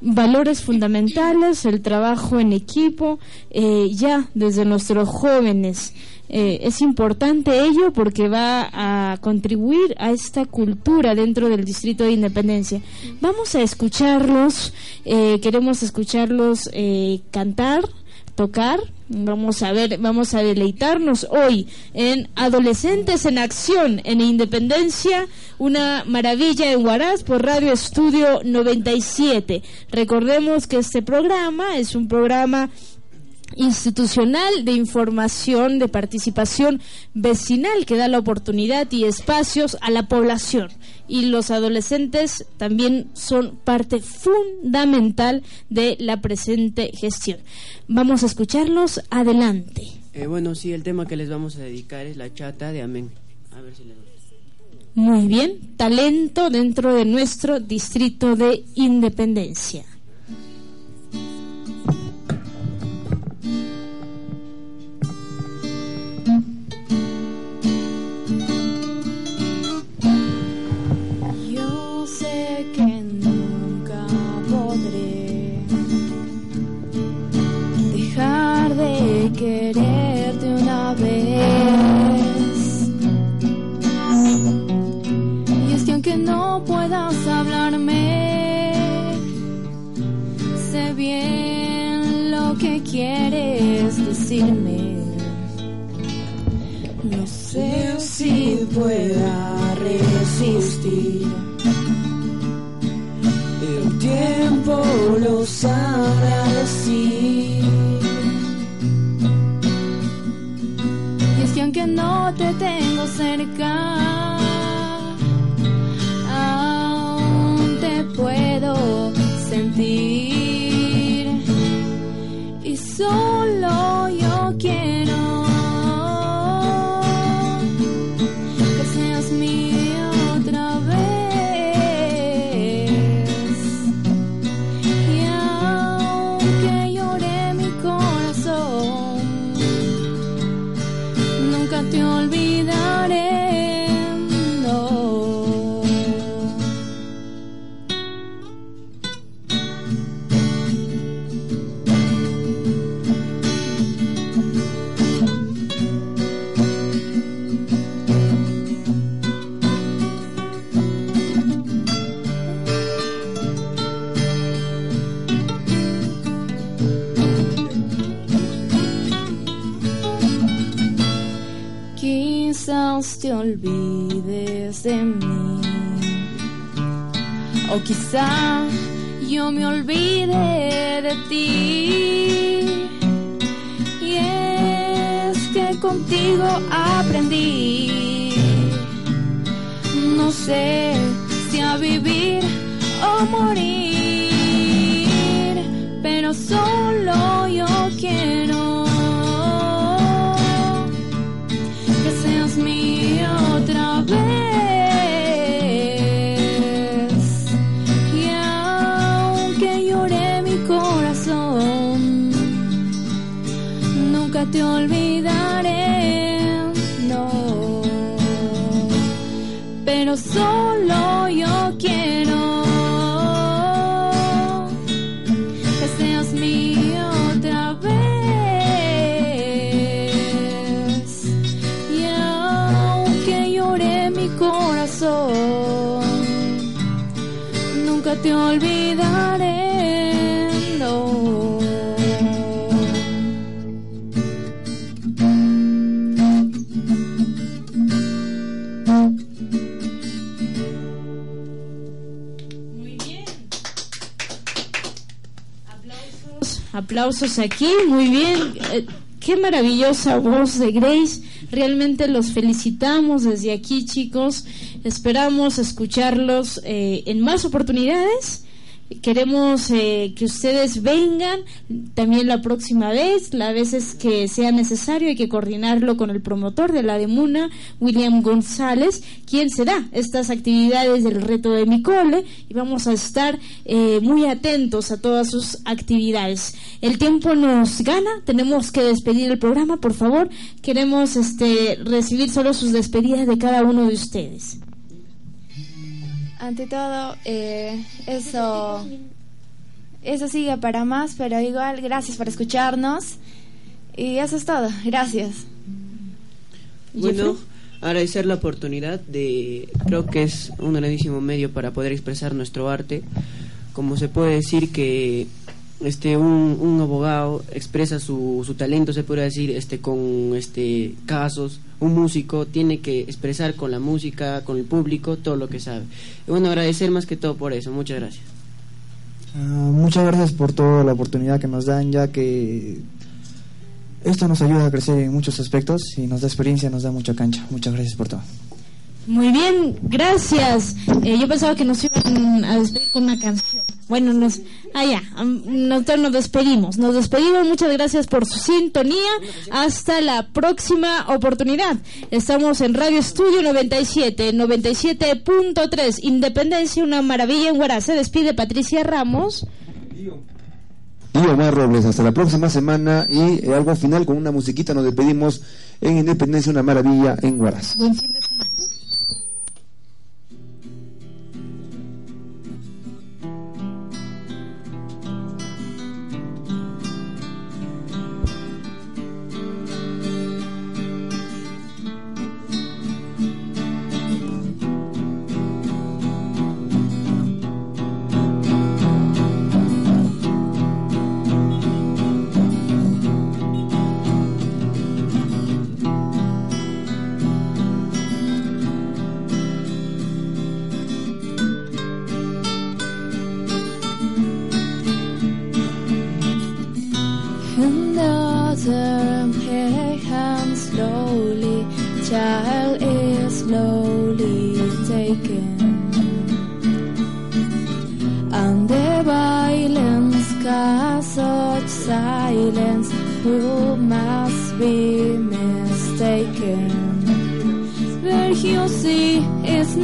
Valores fundamentales, el trabajo en equipo, eh, ya desde nuestros jóvenes. Eh, es importante ello porque va a contribuir a esta cultura dentro del Distrito de Independencia. Vamos a escucharlos, eh, queremos escucharlos eh, cantar, tocar. Vamos a ver, vamos a deleitarnos hoy en Adolescentes en Acción en Independencia, una maravilla en Huaraz por Radio Estudio 97. Recordemos que este programa es un programa institucional de información, de participación vecinal que da la oportunidad y espacios a la población. Y los adolescentes también son parte fundamental de la presente gestión. Vamos a escucharlos adelante. Eh, bueno, sí, el tema que les vamos a dedicar es la chata de Amén. A ver si les Muy bien, talento dentro de nuestro distrito de Independencia. Quererte una vez. Y es que aunque no puedas hablarme, sé bien lo que quieres decirme. No sé si pueda resistir. El tiempo lo sabrá decir. Que no te tengo cerca, aún te puedo sentir. Y solo Quizás te olvides de mí. O quizá yo me olvide de ti. Y es que contigo aprendí. No sé si a vivir o morir. Pero solo yo quiero nunca te olvidaré, no. Pero solo yo quiero que seas mía otra vez. Y aunque llore mi corazón, nunca te olvidaré. Aplausos aquí, muy bien. Eh, qué maravillosa voz de Grace. Realmente los felicitamos desde aquí, chicos. Esperamos escucharlos eh, en más oportunidades. Queremos eh, que ustedes vengan también la próxima vez, las veces que sea necesario. Hay que coordinarlo con el promotor de la Demuna, William González, quien será estas actividades del reto de mi cole. Y vamos a estar eh, muy atentos a todas sus actividades. El tiempo nos gana, tenemos que despedir el programa, por favor. Queremos este, recibir solo sus despedidas de cada uno de ustedes. Ante todo, eh, eso, eso sigue para más, pero igual, gracias por escucharnos. Y eso es todo, gracias. Bueno, agradecer la oportunidad de, creo que es un grandísimo medio para poder expresar nuestro arte. Como se puede decir que este un, un abogado expresa su, su talento, se puede decir, este con este casos, un músico tiene que expresar con la música, con el público, todo lo que sabe. Bueno, agradecer más que todo por eso. Muchas gracias. Ah, muchas gracias por toda la oportunidad que nos dan, ya que esto nos ayuda a crecer en muchos aspectos y nos da experiencia, nos da mucha cancha. Muchas gracias por todo. Muy bien, gracias. Eh, yo pensaba que nos iban a despedir con una canción. Bueno, nos, ah, nosotros nos despedimos. Nos despedimos, muchas gracias por su sintonía. Hasta la próxima oportunidad. Estamos en Radio Estudio 97, 97.3. Independencia, una maravilla en Guará. Se despide Patricia Ramos. Y Omar Robles, hasta la próxima semana y eh, algo final con una musiquita nos despedimos en Independencia, una maravilla en Guaraz. Buen fin de semana.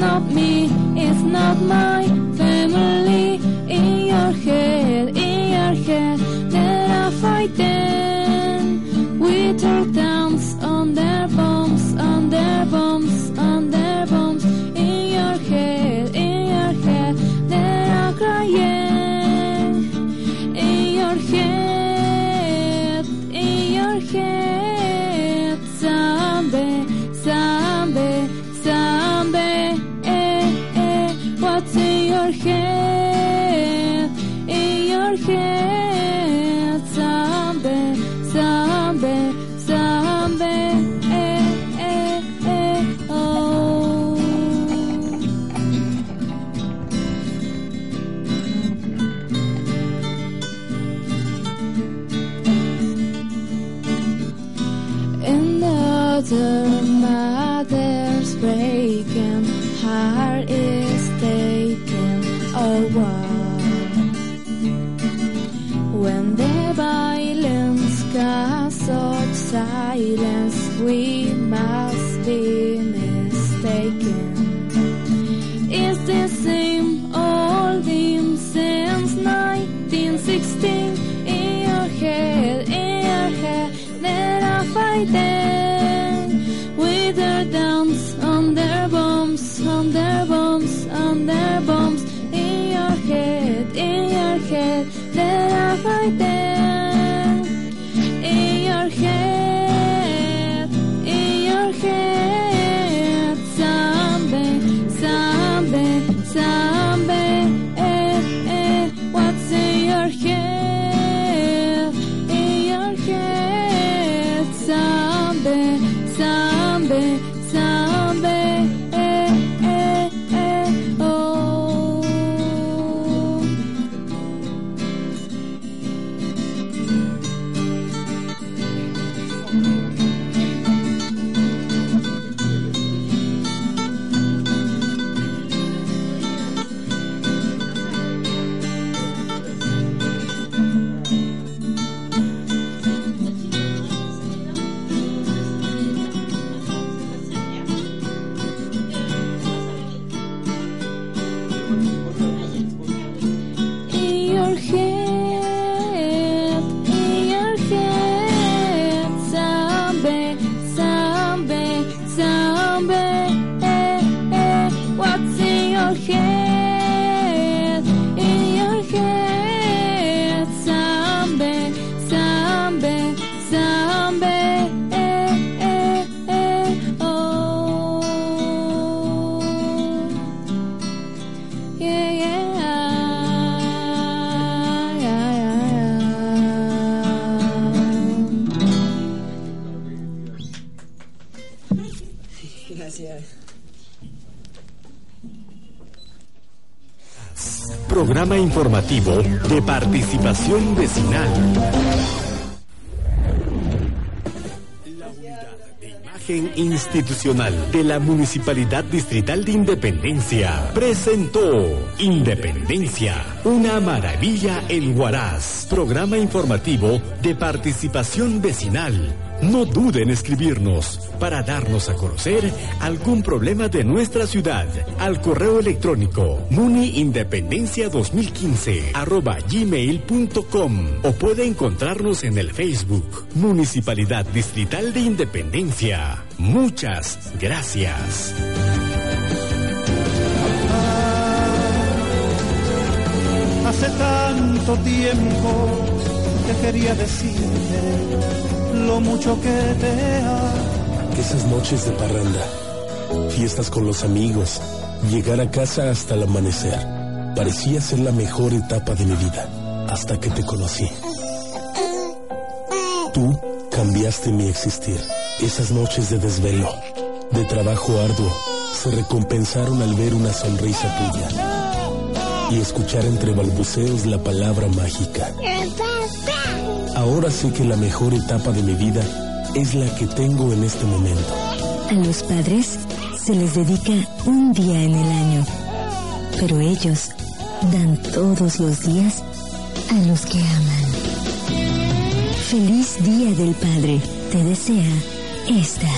not me. informativo de participación vecinal. La unidad de imagen institucional de la Municipalidad Distrital de Independencia presentó Independencia, una maravilla en Huaraz, programa informativo de participación vecinal no duden en escribirnos para darnos a conocer algún problema de nuestra ciudad al correo electrónico muniindependencia2015 arroba gmail.com o puede encontrarnos en el Facebook Municipalidad Distrital de Independencia. Muchas gracias. Hace tanto tiempo que quería decirte lo mucho que te amo. Esas noches de parranda, fiestas con los amigos, llegar a casa hasta el amanecer, parecía ser la mejor etapa de mi vida, hasta que te conocí. Tú cambiaste mi existir. Esas noches de desvelo, de trabajo arduo, se recompensaron al ver una sonrisa tuya y escuchar entre balbuceos la palabra mágica. Ahora sé que la mejor etapa de mi vida es la que tengo en este momento. A los padres se les dedica un día en el año, pero ellos dan todos los días a los que aman. Feliz Día del Padre, te desea esta,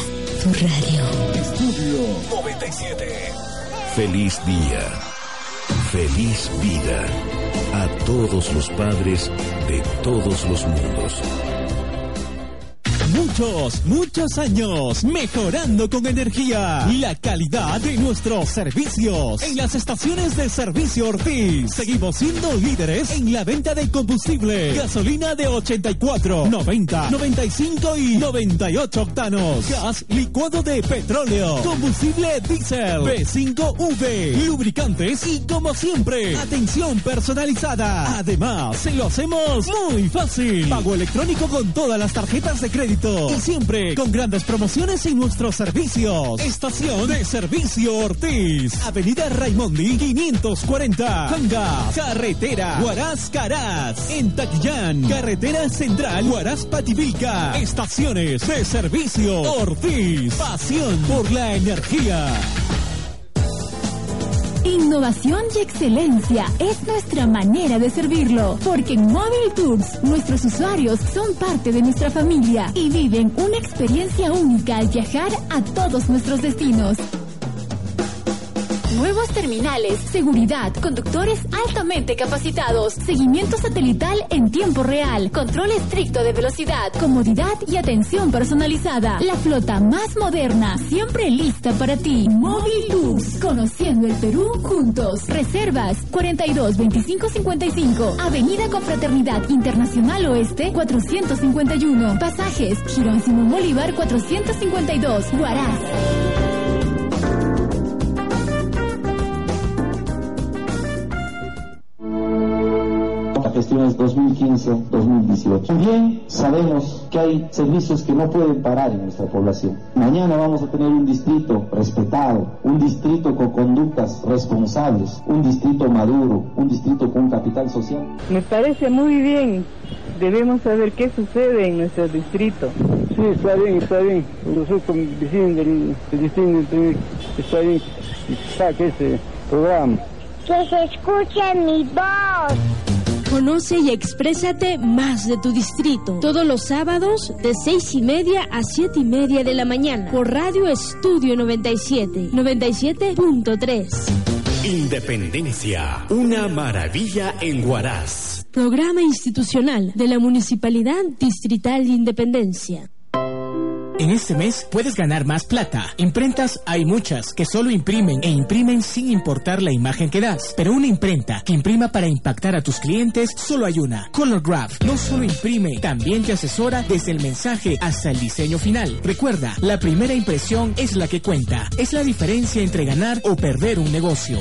tu radio. Estudio 97. Feliz día. Feliz vida. Todos los padres de todos los mundos. Muchos, muchos años mejorando con energía la calidad de nuestros servicios. En las estaciones de servicio Ortiz seguimos siendo líderes en la venta de combustible. Gasolina de 84, 90, 95 y 98 octanos. Gas licuado de petróleo. Combustible diésel. B5V. Lubricantes y como siempre, atención personalizada. Además, se lo hacemos muy fácil. Pago electrónico con todas las tarjetas de crédito y siempre con grandes promociones en nuestros servicios. Estación de Servicio Ortiz, Avenida Raimondi 540, Hanga, Carretera Huaraz Caraz, en Taquillán, Carretera Central Huaraz Pativilca. Estaciones de Servicio Ortiz, pasión por la energía. Innovación y excelencia es nuestra manera de servirlo, porque en Mobile Tours nuestros usuarios son parte de nuestra familia y viven una experiencia única al viajar a todos nuestros destinos. Nuevos terminales, seguridad, conductores altamente capacitados, seguimiento satelital en tiempo real, control estricto de velocidad, comodidad y atención personalizada. La flota más moderna, siempre lista para ti. Móvil Tours, conociendo el Perú juntos. Reservas 42 25 55, Avenida Confraternidad Internacional Oeste 451. Pasajes Girón Simón Bolívar 452, Huaraz. Gestiones 2015-2018. También sabemos que hay servicios que no pueden parar en nuestra población. Mañana vamos a tener un distrito respetado, un distrito con conductas responsables, un distrito maduro, un distrito con capital social. Me parece muy bien. Debemos saber qué sucede en nuestro distrito. Sí, está bien, está bien. Nosotros como vecinos del, del distrito está bien que saque ese programa. Que se escuche mi voz. Conoce y exprésate más de tu distrito. Todos los sábados de seis y media a siete y media de la mañana. Por Radio Estudio 97, 97.3. Independencia, una maravilla en Huaraz. Programa institucional de la Municipalidad Distrital de Independencia. En este mes puedes ganar más plata. Imprentas hay muchas que solo imprimen e imprimen sin importar la imagen que das. Pero una imprenta que imprima para impactar a tus clientes solo hay una. Color Graph no solo imprime, también te asesora desde el mensaje hasta el diseño final. Recuerda, la primera impresión es la que cuenta. Es la diferencia entre ganar o perder un negocio.